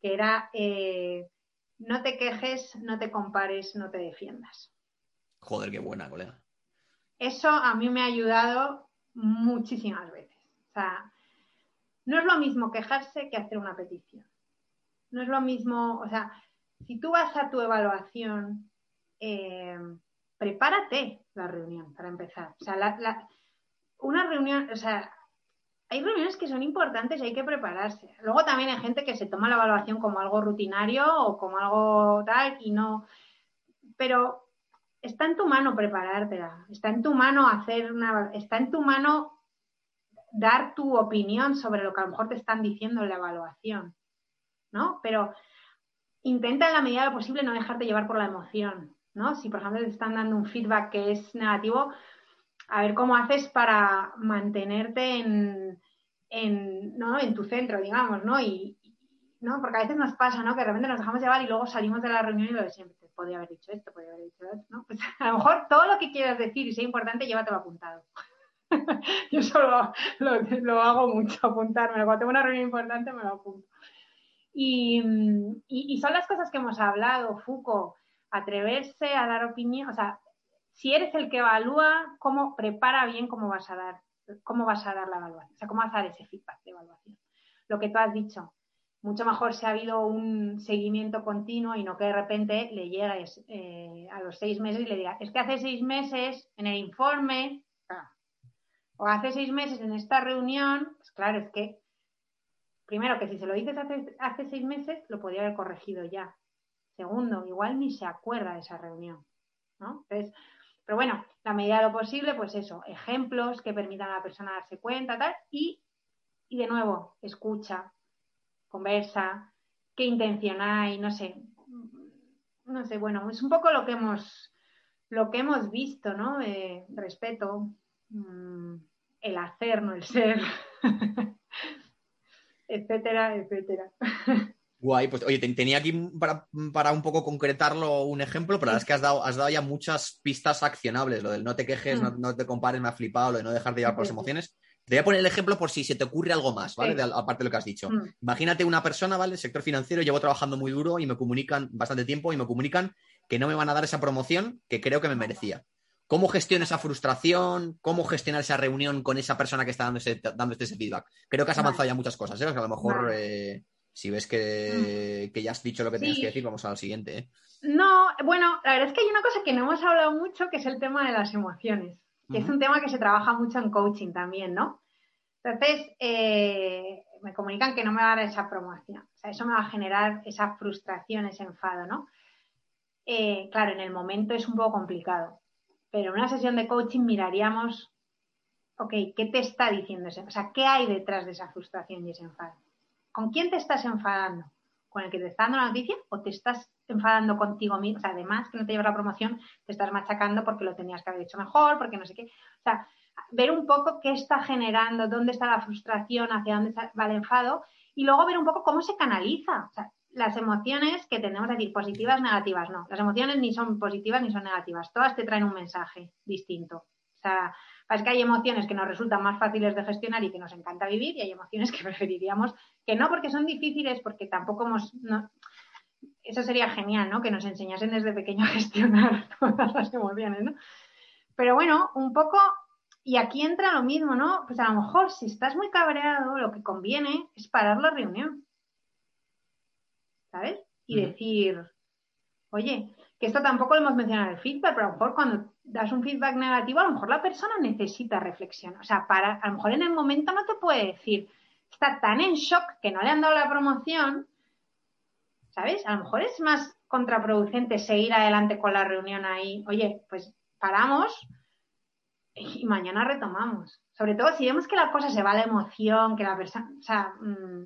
que era eh, no te quejes, no te compares, no te defiendas. Joder, qué buena, colega eso a mí me ha ayudado muchísimas veces. O sea, no es lo mismo quejarse que hacer una petición. No es lo mismo, o sea, si tú vas a tu evaluación, eh, prepárate la reunión para empezar. O sea, una reunión, o sea, hay reuniones que son importantes y hay que prepararse. Luego también hay gente que se toma la evaluación como algo rutinario o como algo tal y no. Pero está en tu mano preparártela, está en tu mano hacer una, está en tu mano dar tu opinión sobre lo que a lo mejor te están diciendo en la evaluación, ¿no? Pero intenta en la medida de lo posible no dejarte llevar por la emoción, ¿no? Si por ejemplo te están dando un feedback que es negativo, a ver cómo haces para mantenerte en, en, ¿no? en tu centro, digamos, ¿no? Y, ¿no? Porque a veces nos pasa, ¿no? Que de repente nos dejamos llevar y luego salimos de la reunión y lo de siempre podría haber dicho esto, podría haber dicho esto, ¿no? Pues <laughs> a lo mejor todo lo que quieras decir y sea importante, llévatelo apuntado. <laughs> Yo solo lo, hago mucho, apuntarme. Cuando tengo una reunión importante me lo apunto. Y, son las cosas que hemos hablado, Foucault, atreverse a dar opinión, o sea, si eres el que evalúa, cómo prepara bien cómo vas a dar, cómo vas a dar la evaluación, o sea, cómo vas a dar ese feedback de evaluación. Lo que tú has dicho, mucho mejor si ha habido un seguimiento continuo y no que de repente le llegues eh, a los seis meses y le digas, es que hace seis meses en el informe, o hace seis meses en esta reunión, pues claro, es que, primero, que si se lo dices hace, hace seis meses, lo podría haber corregido ya. Segundo, igual ni se acuerda de esa reunión, ¿no? Entonces, pero bueno, la medida de lo posible, pues eso, ejemplos que permitan a la persona darse cuenta, tal, y, y de nuevo, escucha, conversa, qué intención hay, no sé. No sé, bueno, es un poco lo que hemos, lo que hemos visto, ¿no? Eh, respeto, mm, el hacer, no el ser, <laughs> etcétera, etcétera. Guay, pues oye, tenía aquí para, un poco concretarlo un ejemplo, pero la verdad es que has dado, has dado ya muchas pistas accionables. Lo del no te quejes, no, mm. te compares, me ha flipado, lo de no dejar de llevar por las emociones. Te voy a poner el ejemplo por si se te ocurre algo más, ¿vale? aparte de lo que has dicho. Mm. Imagínate una persona, ¿vale? El sector financiero, llevo trabajando muy duro y me comunican bastante tiempo y me comunican que no me van a dar esa promoción que creo que me merecía. ¿Cómo gestionar esa frustración? ¿Cómo gestionar esa reunión con esa persona que está dando ese, ese feedback? Creo que has avanzado ya muchas cosas, ¿eh? a lo mejor eh, si ves mm. que, ya has dicho lo que tienes que decir, vamos al siguiente. ¿eh? No, bueno, la verdad es que hay una cosa que no hemos hablado mucho, que es el tema de las emociones, que es un tema que se trabaja mucho en coaching también, ¿no? Entonces, eh, me comunican que no me va a dar esa promoción. O sea, eso me va a generar esa frustración, ese enfado, ¿no? Eh, claro, en el momento es un poco complicado, pero en una sesión de coaching miraríamos, ok, ¿qué te está diciendo ese? O sea, ¿qué hay detrás de esa frustración y ese enfado? ¿Con quién te estás enfadando? ¿Con el que te está dando la noticia o te estás enfadando contigo mismo? O sea, además que no te lleva la promoción, te estás machacando porque lo tenías que haber hecho mejor, porque no sé qué. O sea, ver un poco qué está generando, dónde está la frustración, hacia dónde va el enfado y luego ver un poco cómo se canaliza. O sea, las emociones que tenemos que decir positivas, negativas, no. Las emociones ni son positivas ni son negativas. Todas te traen un mensaje distinto. O sea, es que hay emociones que nos resultan más fáciles de gestionar y que nos encanta vivir y hay emociones que <laughs> preferiríamos que no porque son difíciles, porque tampoco hemos... eso sería genial, ¿no? Que nos enseñasen desde pequeño a gestionar <laughs> todas las emociones, ¿no? Pero bueno, un poco y aquí entra lo mismo, ¿no? Pues a lo mejor si estás muy cabreado, lo que conviene es parar la reunión. ¿Sabes? Y decir, oye, que esto tampoco lo hemos mencionado en el feedback, pero a lo mejor cuando das un feedback negativo, a lo mejor la persona necesita reflexión. O sea, para, a lo mejor en el momento no te puede decir, está tan en shock que no le han dado la promoción, ¿sabes? A lo mejor es más contraproducente seguir adelante con la reunión ahí. Oye, pues paramos, y mañana retomamos. Sobre todo si vemos que la cosa se va a la emoción, que la persona, o sea, mm,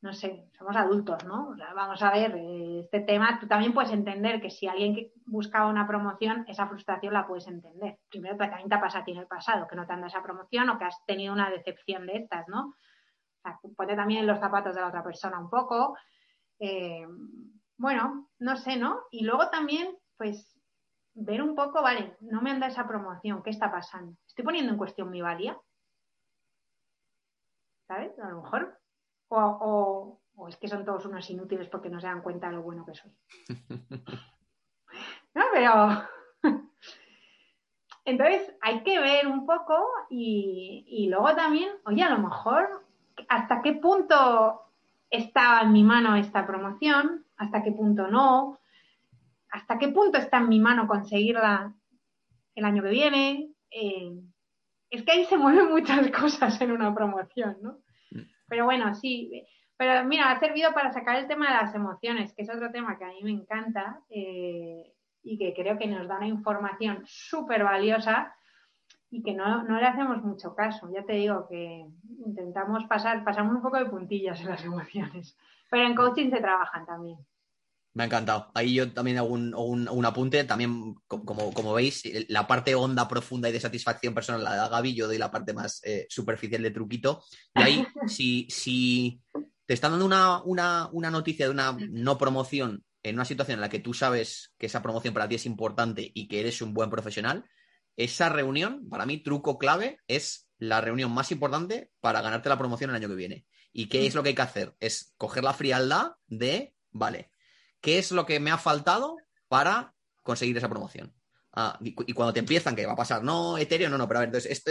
no sé, somos adultos, ¿no? vamos a ver, eh, este tema, tú también puedes entender que si alguien que buscaba una promoción, esa frustración la puedes entender. Primero, también te ha en el pasado, que no te han dado esa promoción o que has tenido una decepción de estas, ¿no? O sea, ponte también en los zapatos de la otra persona un poco. Eh, bueno, no sé, ¿no? Y luego también, pues, ver un poco, vale, no me anda esa promoción, ¿qué está pasando? ¿Estoy poniendo en cuestión mi valía? ¿Sabes? A lo mejor. O, es que son todos unos inútiles porque no se dan cuenta de lo bueno que soy. <laughs> no, pero. <laughs> Entonces hay que ver un poco y, y luego también, oye, a lo mejor, ¿hasta qué punto estaba en mi mano esta promoción? ¿Hasta qué punto no? hasta qué punto está en mi mano conseguirla el año que viene. Eh, es que ahí se <laughs> mueven muchas cosas en una promoción, ¿no? Pero bueno, sí. Pero mira, ha servido para sacar el tema de las emociones, que es otro tema que a mí me encanta eh, y que creo que nos da una información súper valiosa y que no, no, le hacemos mucho caso. Ya te digo que intentamos pasar, pasamos un poco de puntillas en las <laughs> emociones, pero en coaching se trabajan también. Me ha encantado. Ahí yo también hago un, apunte. También, como, como, veis, la parte honda, profunda y de satisfacción personal la da Gaby. Yo doy la parte más eh, superficial de truquito. Y ahí, <laughs> si, si te están dando una, una, noticia de una no promoción en una situación en la que tú sabes que esa promoción para ti es importante y que eres un buen profesional, esa reunión, para mí, truco clave, es la reunión más importante para ganarte la promoción el año que viene. ¿Y qué es lo que hay que hacer? Es coger la frialdad de, vale, ¿Qué es lo que me ha faltado para conseguir esa promoción? Ah, y, cuando te empiezan, ¿qué va a pasar? No, Ethereum, no, no, pero a ver, entonces,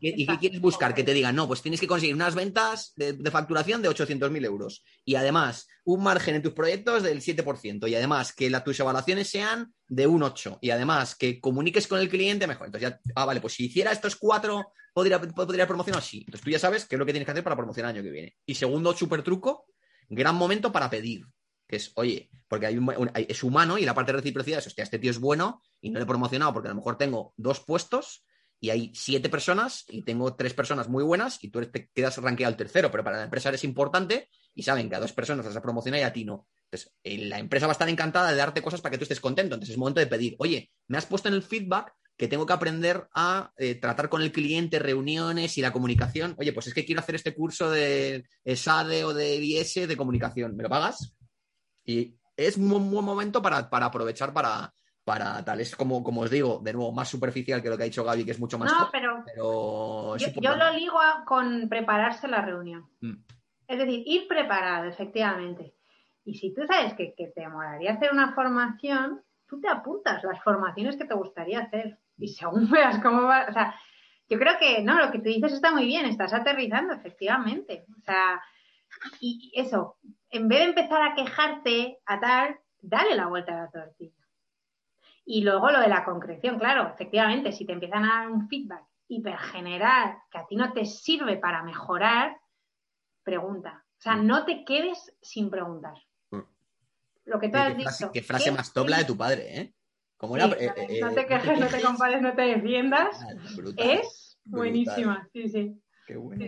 ¿y qué quieres buscar? Que te digan, no, pues tienes que conseguir unas ventas de, facturación de 800.000 euros y además un margen en tus proyectos del 7% y además que tus evaluaciones sean de un 8 y además que comuniques con el cliente mejor. Entonces ya, ah, vale, pues si hiciera estos cuatro, ¿podría, podría promocionar? Sí. Entonces tú ya sabes qué es lo que tienes que hacer para promocionar el año que viene. Y segundo super truco, gran momento para pedir que es, oye, porque hay es humano y la parte de reciprocidad es, hostia, este tío es bueno y no le he promocionado porque a lo mejor tengo dos puestos y hay siete personas y tengo tres personas muy buenas y tú te quedas rankeado al tercero, pero para la empresa eres importante y saben que a dos personas las has promocionado y a ti no. Entonces, eh, la empresa va a estar encantada de darte cosas para que tú estés contento. Entonces, es momento de pedir, oye, me has puesto en el feedback que tengo que aprender a eh, tratar con el cliente, reuniones y la comunicación. Oye, pues es que quiero hacer este curso de SADE o de IS de comunicación. ¿Me lo pagas? Y es un buen momento para, aprovechar para, para tal. Es como, como os digo, de nuevo, más superficial que lo que ha dicho Gaby, que es mucho más. No, pero, yo, lo ligo con prepararse la reunión. Mm. Es decir, ir preparado, efectivamente. Y si tú sabes que, te molaría hacer una formación, tú te apuntas las formaciones que te gustaría hacer. y según <laughs> veas cómo va, o sea, yo creo que, no, lo que tú dices está muy bien, estás aterrizando, efectivamente. O sea, y eso, en vez de empezar a quejarte, a tal, dale la vuelta a la tortilla. Y luego lo de la concreción, claro, efectivamente, si te empiezan a dar un feedback hipergeneral que a ti no te sirve para mejorar, pregunta. O sea, no te quedes sin preguntar. Mm. Lo que tú has dicho. qué frase más topla de tu padre, ¿eh? Como eh, eh, no te quejes, no te compares, no te defiendas. <laughs> es buenísima, sí, sí. Qué bueno.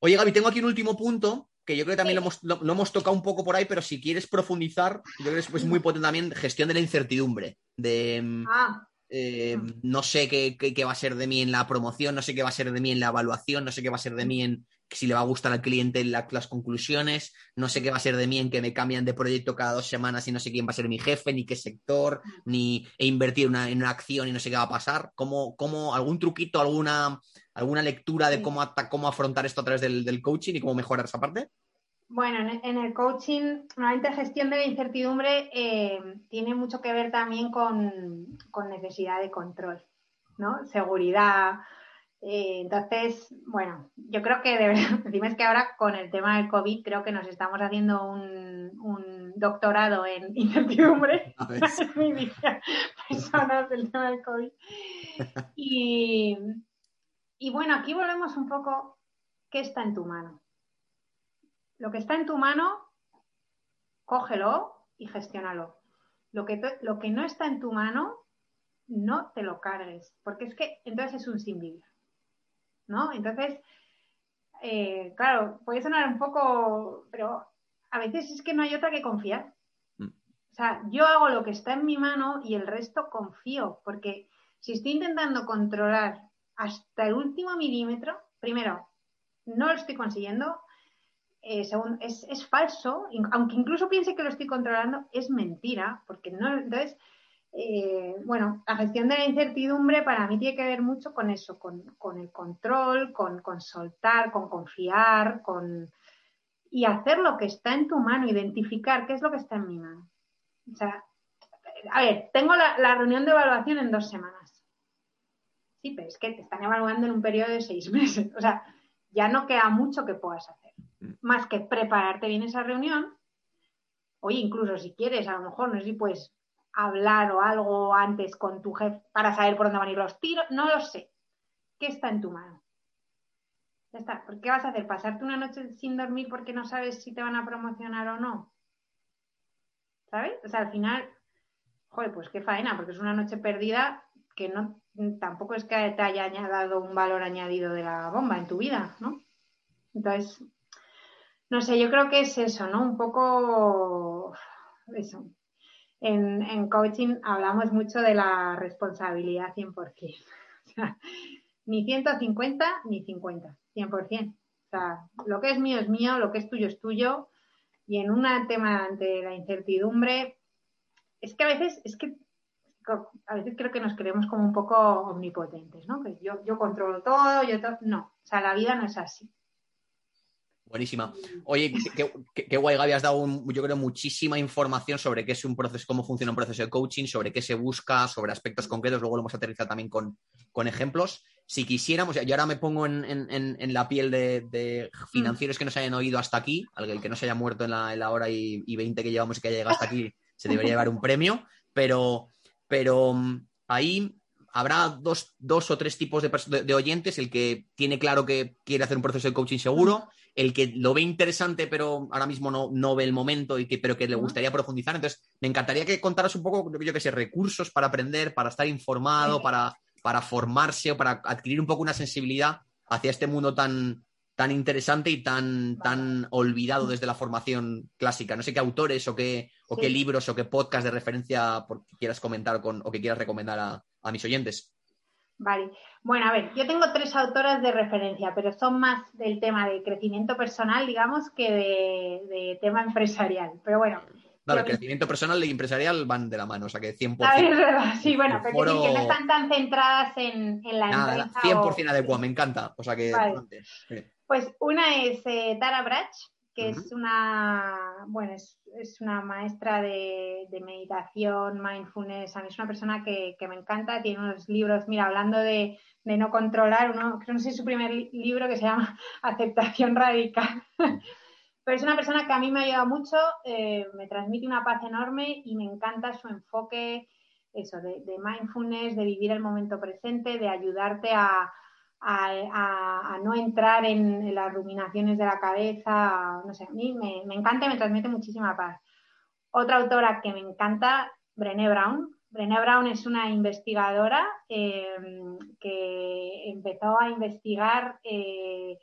Oye, Gaby, tengo aquí un último punto que yo creo que también lo, hemos, tocado un poco por ahí, pero si quieres profundizar, yo creo que es, muy potente también gestión de la incertidumbre. De mm, ah. eh, no sé qué, qué, va a ser de mí en la promoción, no sé qué va a ser de mí en la evaluación, no sé qué va a ser de mí en si le va a gustar al cliente las conclusiones, no sé qué va a ser de mí en que me cambian de proyecto cada dos semanas y no sé quién va a ser mi jefe, ni qué sector, ni e invertir en una acción y no sé qué va a pasar. ¿Cómo, cómo algún truquito, alguna alguna lectura de cómo, cómo afrontar esto a través del, coaching y cómo mejorar esa parte? Bueno, en, el coaching, normalmente gestión de la incertidumbre eh, tiene mucho que ver también con, necesidad de control, ¿no? Seguridad. Eh, entonces, bueno, yo creo que de <laughs> es que ahora con el tema del COVID creo que nos estamos haciendo un, un doctorado en <laughs> incertidumbre. <laughs> personas del tema del COVID. Y, y bueno, aquí volvemos un poco, ¿qué está en tu mano? Lo que está en tu mano, cógelo y gestiónalo. Lo que, lo que no está en tu mano, no te lo cargues, porque es que entonces es un sin vivir. ¿No? Entonces, eh, claro, puede sonar un poco, pero a veces es que no hay otra que confiar. Mm. O sea, yo hago lo que está en mi mano y el resto confío, porque si estoy intentando controlar hasta el último milímetro, primero, no lo estoy consiguiendo, eh, es, falso, aunque incluso piense que lo estoy controlando, es mentira, porque no, entonces, eh, bueno, la gestión de la incertidumbre para mí tiene que ver mucho con eso, con, el control, con, con, soltar, con confiar, con y hacer lo que está en tu mano, identificar qué es lo que está en mi mano. O sea, a ver, tengo la reunión de evaluación en dos semanas Sí, pero es que te están evaluando en un periodo de seis <laughs> meses. O sea, ya no queda mucho que puedas hacer. Mm. Más que prepararte bien esa reunión. Oye, incluso si quieres, a lo mejor, no sé si puedes hablar o algo antes con tu jefe para saber por dónde van a ir los tiros. No lo sé. ¿Qué está en tu mano? Ya está. ¿Por qué vas a hacer? ¿Pasarte una noche sin dormir porque no sabes si te van a promocionar o no? ¿Sabes? O sea, al final, joder, pues qué faena, porque es una noche perdida que no tampoco es que te haya añadido un valor añadido de la bomba en tu vida, ¿no? Entonces, no sé, yo creo que es eso, ¿no? Un poco eso. En, coaching hablamos mucho de la responsabilidad 100%. <laughs> O sea, ni 150 ni 50, 100%. O sea, lo que es mío es mío, lo que es tuyo es tuyo. Y en un tema ante la incertidumbre, es que a veces, es que a veces creo que nos creemos como un poco omnipotentes, ¿no? Que yo, yo controlo todo, yo todo. No, o sea, la vida no es así. Buenísima. Oye, qué, guay, Gaby, has dado, yo creo, muchísima información sobre qué es un proceso, cómo funciona un proceso de coaching, sobre qué se busca, sobre aspectos concretos. Luego lo hemos aterrizado también con, ejemplos. Si quisiéramos, yo ahora me pongo en, la piel de, financieros que nos hayan oído hasta aquí, el que no se haya muerto en la, hora y, y 20 que llevamos y que haya llegado hasta aquí, se debería llevar un premio. Pero pero mm, ahí habrá dos, o tres tipos de, oyentes, el que tiene claro que quiere hacer un proceso de coaching seguro, el que lo ve interesante pero ahora mismo no, no ve el momento y que, pero que le gustaría profundizar. Entonces, me encantaría que contaras un poco, yo que sé, recursos para aprender, para estar informado, para, para formarse o para adquirir un poco una sensibilidad hacia este mundo tan, tan interesante y tan, tan olvidado desde la formación clásica. No sé qué autores o qué, o qué libros o qué podcast de referencia quieras comentar con, o que quieras recomendar a, mis oyentes. Vale. Bueno, a ver, yo tengo tres autoras de referencia, pero son más del tema de crecimiento personal, digamos, que de, tema empresarial. Pero bueno. Claro, crecimiento personal y empresarial van de la mano, o sea que 100%. A ver, verdad, sí, bueno, pero que no están tan centradas en, la Nada, empresa. 100% adecuado, me encanta. O sea que. Pues una es eh, Tara Brach, que es una, bueno, es, una maestra de, meditación, mindfulness. A mí es una persona que, me encanta, tiene unos libros, mira, hablando de, no controlar, uno, creo no sé, su primer libro que se llama <laughs> Aceptación Radical. Pero es una persona que a mí me ha ayudado mucho, eh, me transmite una paz enorme y me encanta su enfoque, eso, de, mindfulness, de vivir el momento presente, de ayudarte a, no entrar en, las ruminaciones de la cabeza. no sé, a mí me, encanta y me transmite muchísima paz. Otra autora que me encanta, Brené Brown. Brené Brown es una investigadora eh, que empezó a investigar. Eh,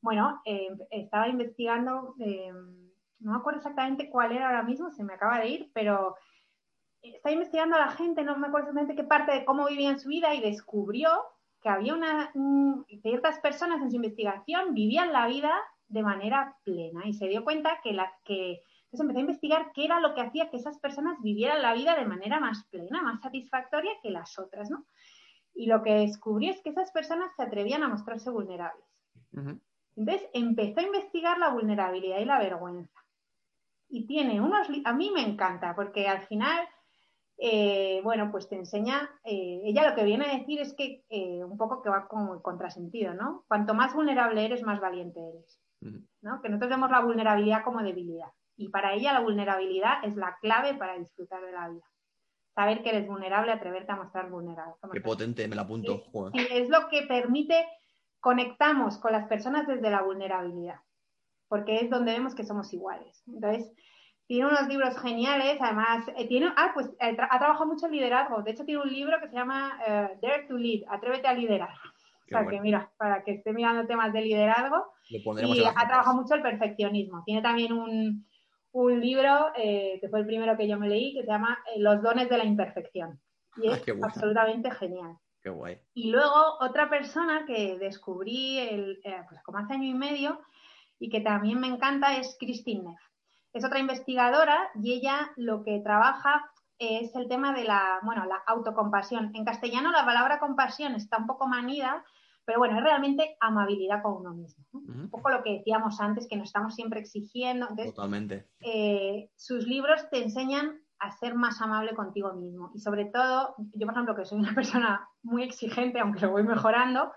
bueno, eh, estaba investigando, eh, no me acuerdo exactamente cuál era ahora mismo, se me acaba de ir, pero estaba investigando a la gente, no me acuerdo exactamente qué parte de cómo vivían su vida y descubrió que había una, ciertas personas en su investigación vivían la vida de manera plena y se dio cuenta que, la, que entonces empezó a investigar qué era lo que hacía que esas personas vivieran la vida de manera más plena, más satisfactoria que las otras, ¿no? Y lo que descubrió es que esas personas se atrevían a mostrarse vulnerables. Entonces empezó a investigar la vulnerabilidad y la vergüenza. Y tiene unos, a mí me encanta, porque al final, eh, bueno, pues te enseña, eh, ella lo que viene a decir es que eh, un poco que va como el contrasentido, ¿no? Cuanto más vulnerable eres, más valiente eres, ¿no? Que nosotros vemos la vulnerabilidad como debilidad. Y para ella la vulnerabilidad es la clave para disfrutar de la vida. Saber que eres vulnerable, atreverte a mostrar vulnerable. Qué potente, me la apunto. es lo que permite conectamos con las personas desde la vulnerabilidad, porque es donde vemos que somos iguales. Entonces, tiene unos libros geniales, además, eh, tiene, ah, pues eh, ha trabajado mucho en liderazgo, de hecho tiene un libro que se llama eh, Dare to Lead, Atrévete a liderar. o sea que mira, para que esté mirando temas de liderazgo, y ha trabajado mucho el perfeccionismo. Tiene también un, un libro que fue el primero que yo me leí, que se llama Los dones de la imperfección. Y ah, es absolutamente genial. Qué guay. Y luego otra persona que descubrí el, eh, pues como hace año y medio y que también me encanta es Christine Neff. Es otra investigadora y ella lo que trabaja es el tema de la, bueno, la autocompasión. En castellano la palabra compasión está un poco manida, pero bueno, es realmente amabilidad con uno mismo. Un poco lo que decíamos antes, que nos estamos siempre exigiendo. Totalmente. Eh, sus libros te enseñan a ser más amable contigo mismo. Y sobre todo, yo por ejemplo, que soy una <laughs> persona muy exigente, aunque lo voy mejorando,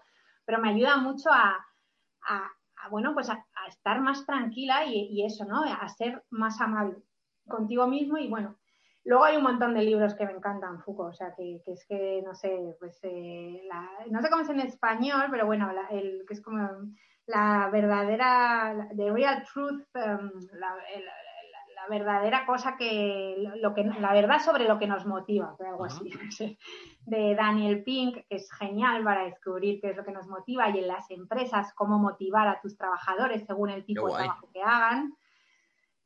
pero me ayuda mucho a, bueno, pues a, estar más tranquila y, eso, ¿no? A ser más amable contigo mismo y bueno. Luego hay un montón de libros que me encantan, Foucault, o sea, que, es que, no sé, pues, eh, no sé cómo es en español, pero bueno, el que es como la verdadera, the real truth, um, la, verdadera cosa que, lo que, la verdad sobre lo que nos motiva, algo así, <laughs> de Daniel Pink, que es genial para descubrir qué es lo que nos motiva y en las empresas cómo motivar a tus trabajadores según el tipo de trabajo que hagan.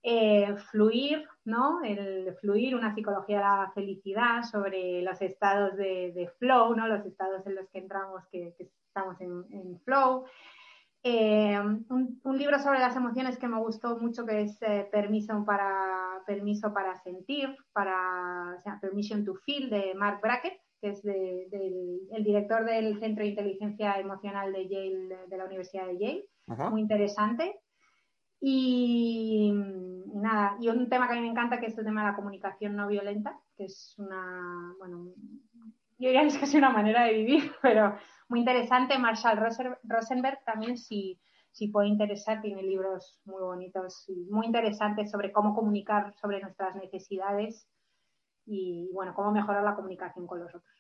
Eh, fluir, ¿no? El fluir, una psicología de la felicidad sobre los estados de, flow, ¿no? Los estados en los que entramos, que, estamos en, en flow. Eh, un, libro sobre las emociones que me gustó mucho que es eh, Permiso para Permiso para sentir, para o sea, Permission to Feel de Mark Brackett, que es el director del Centro de Inteligencia Emocional de Yale, de la Universidad de Yale. Muy interesante. Y, nada, y un tema que a mí me encanta que es el tema de la comunicación no violenta, que es una, bueno, yo diría que es casi una manera de vivir, <laughs> pero muy interesante. Marshall Rosenberg también, si, si puede interesar, tiene libros muy bonitos y muy interesantes sobre cómo comunicar sobre nuestras necesidades y, bueno, cómo mejorar la comunicación con los otros.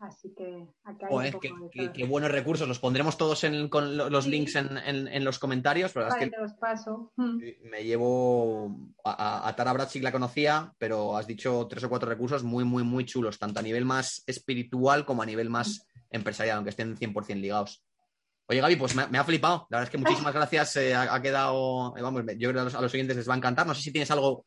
Así que aquí hay qué, buenos recursos. Los pondremos todos en, con los links en, los comentarios. Pero vale, te los paso. Mm. Me llevo a, a Tara Bradsick la conocía, pero has dicho tres o cuatro recursos muy, muy, muy chulos, tanto a nivel más espiritual como a nivel más empresarial, aunque estén 100% ligados. Oye, Gaby, pues me, ha flipado. La verdad es que muchísimas <laughs> gracias. Eh, ha, quedado, eh, vamos, yo creo que a los, oyentes les va a encantar. No sé si tienes algo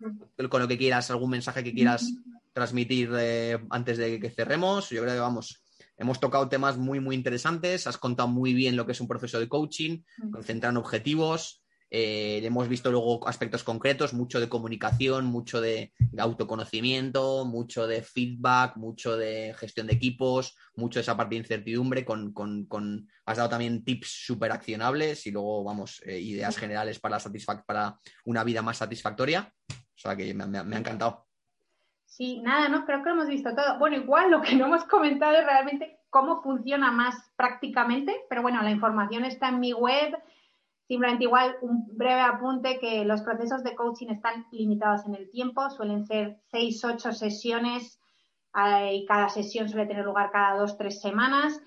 con lo que quieras, algún mensaje que quieras <laughs> transmitir eh, antes de que cerremos. Yo creo que, vamos, hemos tocado temas muy, muy interesantes. Has contado muy bien lo que es un proceso de coaching, concentrar en objetivos. Eh, hemos visto luego aspectos concretos, mucho de comunicación, mucho de autoconocimiento, mucho de feedback, mucho de gestión de equipos, mucho de esa parte de incertidumbre. Con, con, has dado también tips súper accionables y luego, vamos, eh, ideas generales para, para una vida más satisfactoria. O sea que me, ha encantado. Sí, nada, no, creo que lo hemos visto todo. Bueno, igual lo que no hemos comentado es realmente cómo funciona más prácticamente, pero bueno, la información está en mi web Simplemente igual un breve apunte que los procesos de coaching están limitados en el tiempo, suelen ser seis, ocho sesiones y cada sesión suele tener lugar cada dos, tres semanas.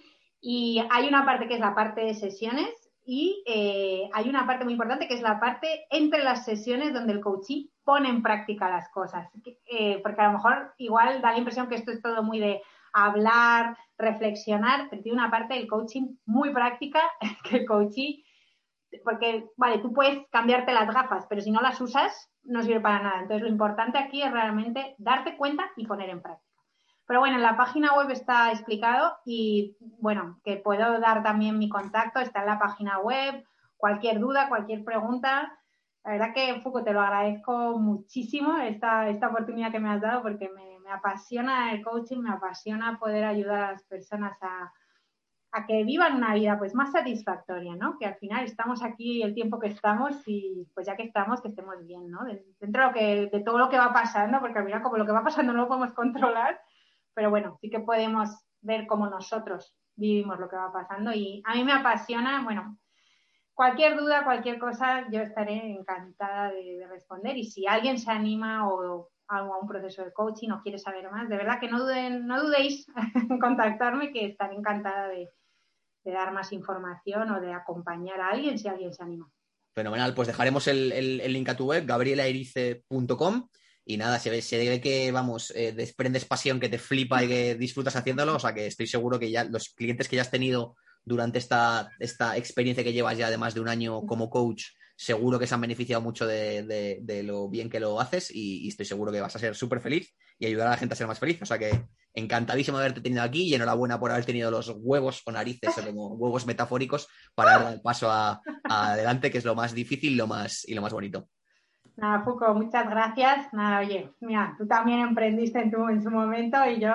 Y hay una parte que es la parte de sesiones y eh, hay una parte muy importante que es la parte entre las sesiones donde el coaching pone en práctica las cosas. Eh, porque a lo mejor igual da la impresión que esto es todo muy de hablar, reflexionar, pero tiene una parte del coaching muy práctica <laughs> que el coaching porque, vale, tú puedes cambiarte las gafas, pero si no las usas, no sirve para nada. Entonces, lo importante aquí es realmente darte cuenta y poner en práctica. Pero bueno, en la página web está explicado y, bueno, que puedo dar también mi contacto, está en la página web, cualquier duda, cualquier pregunta. La verdad que, Fuco, te lo agradezco muchísimo esta, esta oportunidad que me has dado porque me, me apasiona el coaching, me apasiona poder ayudar a las personas a, a que vivan una vida pues más satisfactoria, ¿no? Que al final estamos aquí el tiempo que estamos y pues ya que estamos, que estemos bien, ¿no? Dentro de, todo lo que va pasando, porque al final como lo que va pasando no lo podemos controlar, pero bueno, sí que podemos ver cómo nosotros vivimos lo que va pasando y a mí me apasiona, bueno, cualquier duda, cualquier cosa, yo estaré encantada de, responder y si alguien se anima o a un proceso de coaching o quiere saber más, de verdad que no duden, no dudéis <laughs> en contactarme que estaré encantada de, de dar más información o de acompañar a alguien si alguien se anima. Fenomenal, pues dejaremos el, link a tu web, gabrielaerice.com. Y nada, se ve, se ve que, vamos, eh, desprendes pasión que te flipa y que disfrutas haciéndolo. O sea que estoy seguro que ya los clientes que ya has tenido durante esta, esta experiencia que llevas ya de más de un año como coach, seguro que se han beneficiado mucho de, lo bien que lo haces y, estoy seguro que vas a ser súper feliz y ayudar a la gente a ser más feliz. O sea que encantadísimo de haberte tenido aquí y enhorabuena por haber tenido los huevos o narices, o como <laughs> huevos metafóricos, para dar el paso a, adelante, que es lo más difícil lo más, y lo más bonito. Nada, Fuco, muchas gracias. Nada, oye, mira, tú también emprendiste en, tu, en su momento y yo,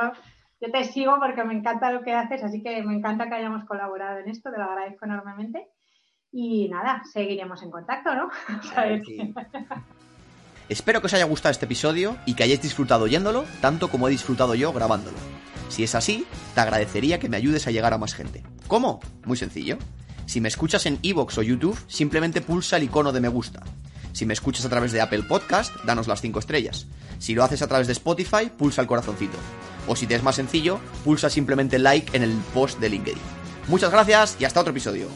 yo te sigo porque me encanta lo que haces, así que me encanta que hayamos colaborado en esto, te lo agradezco enormemente. Y nada, seguiremos en contacto, ¿no? <laughs> Espero que os haya gustado este episodio y que hayáis disfrutado oyéndolo tanto como he disfrutado yo grabándolo. Si es así, te agradecería que me ayudes a llegar a más gente. ¿Cómo? Muy sencillo. Si me escuchas en Evox o YouTube, simplemente pulsa el icono de me gusta. Si me escuchas a través de Apple Podcast, danos las 5 estrellas. Si lo haces a través de Spotify, pulsa el corazoncito. O si te es más sencillo, pulsa simplemente like en el post de LinkedIn. Muchas gracias y hasta otro episodio.